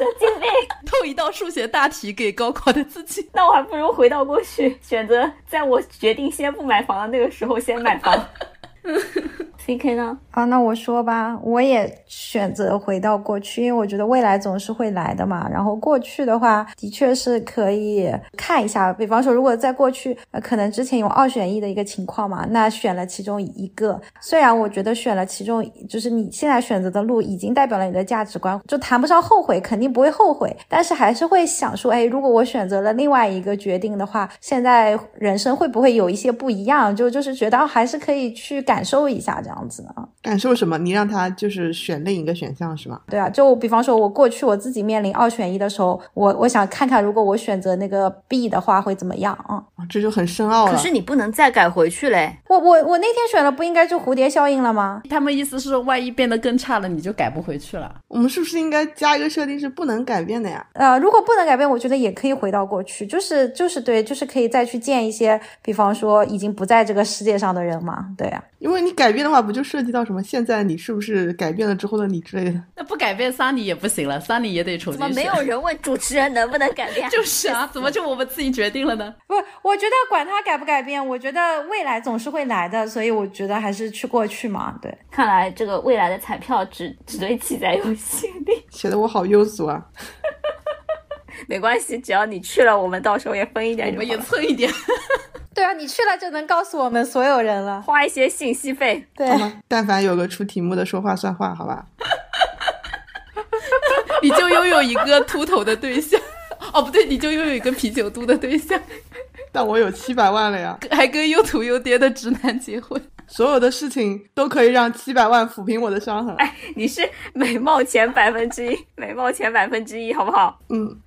神经病！透一道数学大题给高考的自己。那我还不如回到过去，选择在我决定先不买房的那个时候先买房。C K 呢？啊，那我说吧，我也选择回到过去，因为我觉得未来总是会来的嘛。然后过去的话，的确是可以看一下，比方说，如果在过去，呃，可能之前有二选一的一个情况嘛，那选了其中一个，虽然我觉得选了其中，就是你现在选择的路已经代表了你的价值观，就谈不上后悔，肯定不会后悔，但是还是会想说，哎，如果我选择了另外一个决定的话，现在人生会不会有一些不一样？就就是觉得还是可以去感受一下这样子啊。感受什么？你让他就是选另一个选项是吗？对啊，就比方说，我过去我自己面临二选一的时候，我我想看看，如果我选择那个 B 的话会怎么样啊？啊，这就很深奥了。可是你不能再改回去嘞。我我我那天选了，不应该就蝴蝶效应了吗？他们意思是，万一变得更差了，你就改不回去了。我们是不是应该加一个设定是不能改变的呀？呃，如果不能改变，我觉得也可以回到过去，就是就是对，就是可以再去见一些，比方说已经不在这个世界上的人嘛。对啊，因为你改变的话，不就涉及到什么？现在你是不是改变了之后的你之类的？那不改变桑尼也不行了，桑尼也得重新怎么没有人问主持人能不能改变？就是啊，怎么就我们自己决定了呢？不，我觉得管他改不改变，我觉得未来总是会来的，所以我觉得还是去过去嘛。对，看来这个未来的彩票只只对七仔有吸引力。写的我好庸俗啊！没关系，只要你去了，我们到时候也分一点，我们也蹭一点。对啊，你去了就能告诉我们所有人了，花一些信息费。对，但凡有个出题目的说话算话，好吧？你就拥有一个秃头的对象，哦不对，你就拥有一个啤酒肚的对象。但我有七百万了呀，还跟又土又爹的直男结婚，所有的事情都可以让七百万抚平我的伤痕。哎，你是美貌前百分之一，美貌前百分之一，好不好？嗯。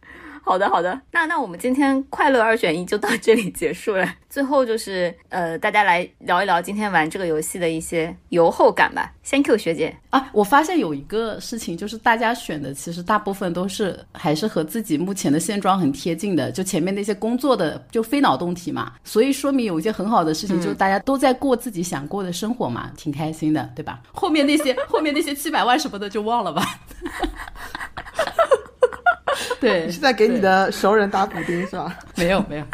好的，好的，那那我们今天快乐二选一就到这里结束了。最后就是呃，大家来聊一聊今天玩这个游戏的一些游后感吧。先 Q 学姐啊，我发现有一个事情，就是大家选的其实大部分都是还是和自己目前的现状很贴近的，就前面那些工作的就非脑洞题嘛，所以说明有一件很好的事情，就是大家都在过自己想过的生活嘛，挺开心的，对吧？后面那些后面那些七百万什么的就忘了吧。对，你是在给你的熟人打补丁是吧？没有没有，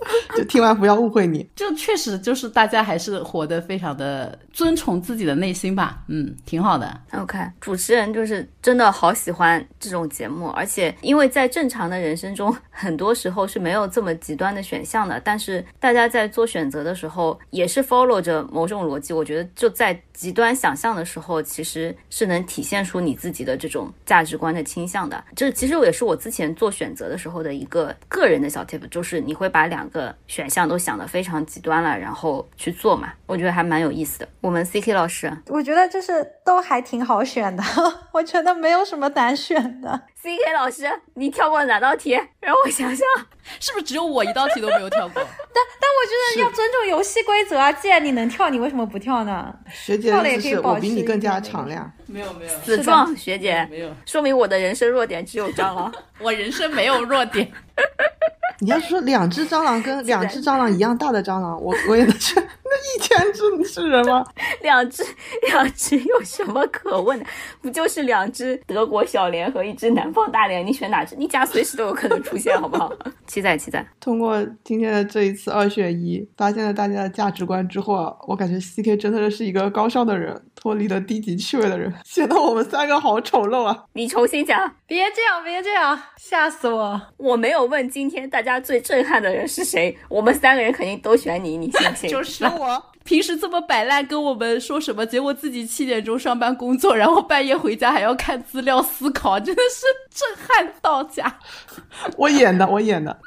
就听完不要误会你。就确实就是大家还是活得非常的遵从自己的内心吧，嗯，挺好的。OK，主持人就是真的好喜欢这种节目，而且因为在正常的人生中，很多时候是没有这么极端的选项的，但是大家在做选择的时候也是 follow 着某种逻辑。我觉得就在极端想象的时候，其实是能体现出你自己的这种价值观的倾向的。这其实也是我之前做选择的时候的一个个人的小 tip，就是你会把两个选项都想的非常极端了，然后去做嘛。我觉得还蛮有意思的。我们 C K 老师，我觉得就是都还挺好选的，我觉得没有什么难选的。C K 老师，你跳过哪道题？让我想想，是不是只有我一道题都没有跳过？但但我觉得要尊重游戏规则啊！既然你能跳，你为什么不跳呢？学姐的意思是我比你更加敞亮。没有没有，死壮学姐没有，说明我的人生弱点只有蟑螂。我人生没有弱点。你要说两只蟑螂跟两只蟑螂一样大的蟑螂，我我也能去。那一千只你是人吗？两只两只有什么可问的？不就是两只德国小蠊和一只南方大蠊？你选哪只？你家随时都有可能出现，好不好？期待期待。通过今天的这一次二选一，发现了大家的价值观之后啊，我感觉 C K 真的是一个高尚的人，脱离了低级趣味的人，显得我们三个好丑陋啊！你重新讲，别这样，别这样，吓死我！我没有问今天大家最震撼的人是谁，我们三个人肯定都选你，你信不信？就是我平时这么摆烂，跟我们说什么，结果自己七点钟上班工作，然后半夜回家还要看资料思考，真的是震撼到家。我演的，我演的。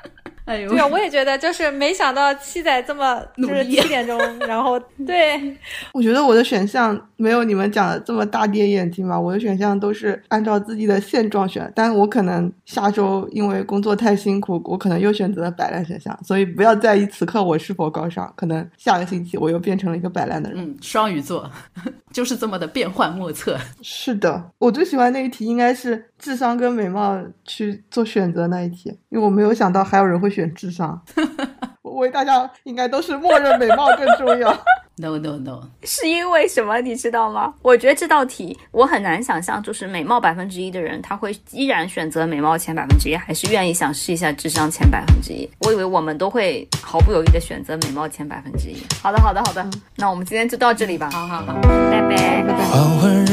哎呦，对啊，我也觉得，就是没想到七仔这么就是七点钟，然后 对，我觉得我的选项没有你们讲的这么大跌眼镜吧。我的选项都是按照自己的现状选，但我可能下周因为工作太辛苦，我可能又选择了摆烂选项。所以不要在意此刻我是否高尚，可能下个星期我又变成了一个摆烂的人。嗯，双鱼座 就是这么的变幻莫测。是的，我最喜欢那一题应该是智商跟美貌去做选择那一题，因为我没有想到还有人会选智商。我为大家应该都是默认美貌更重要。No no no，是因为什么？你知道吗？我觉得这道题我很难想象，就是美貌百分之一的人，他会依然选择美貌前百分之一，还是愿意想试一下智商前百分之一？我以为我们都会毫不犹豫的选择美貌前百分之一。好的，好的，好的，那我们今天就到这里吧。好好好，拜拜。黄昏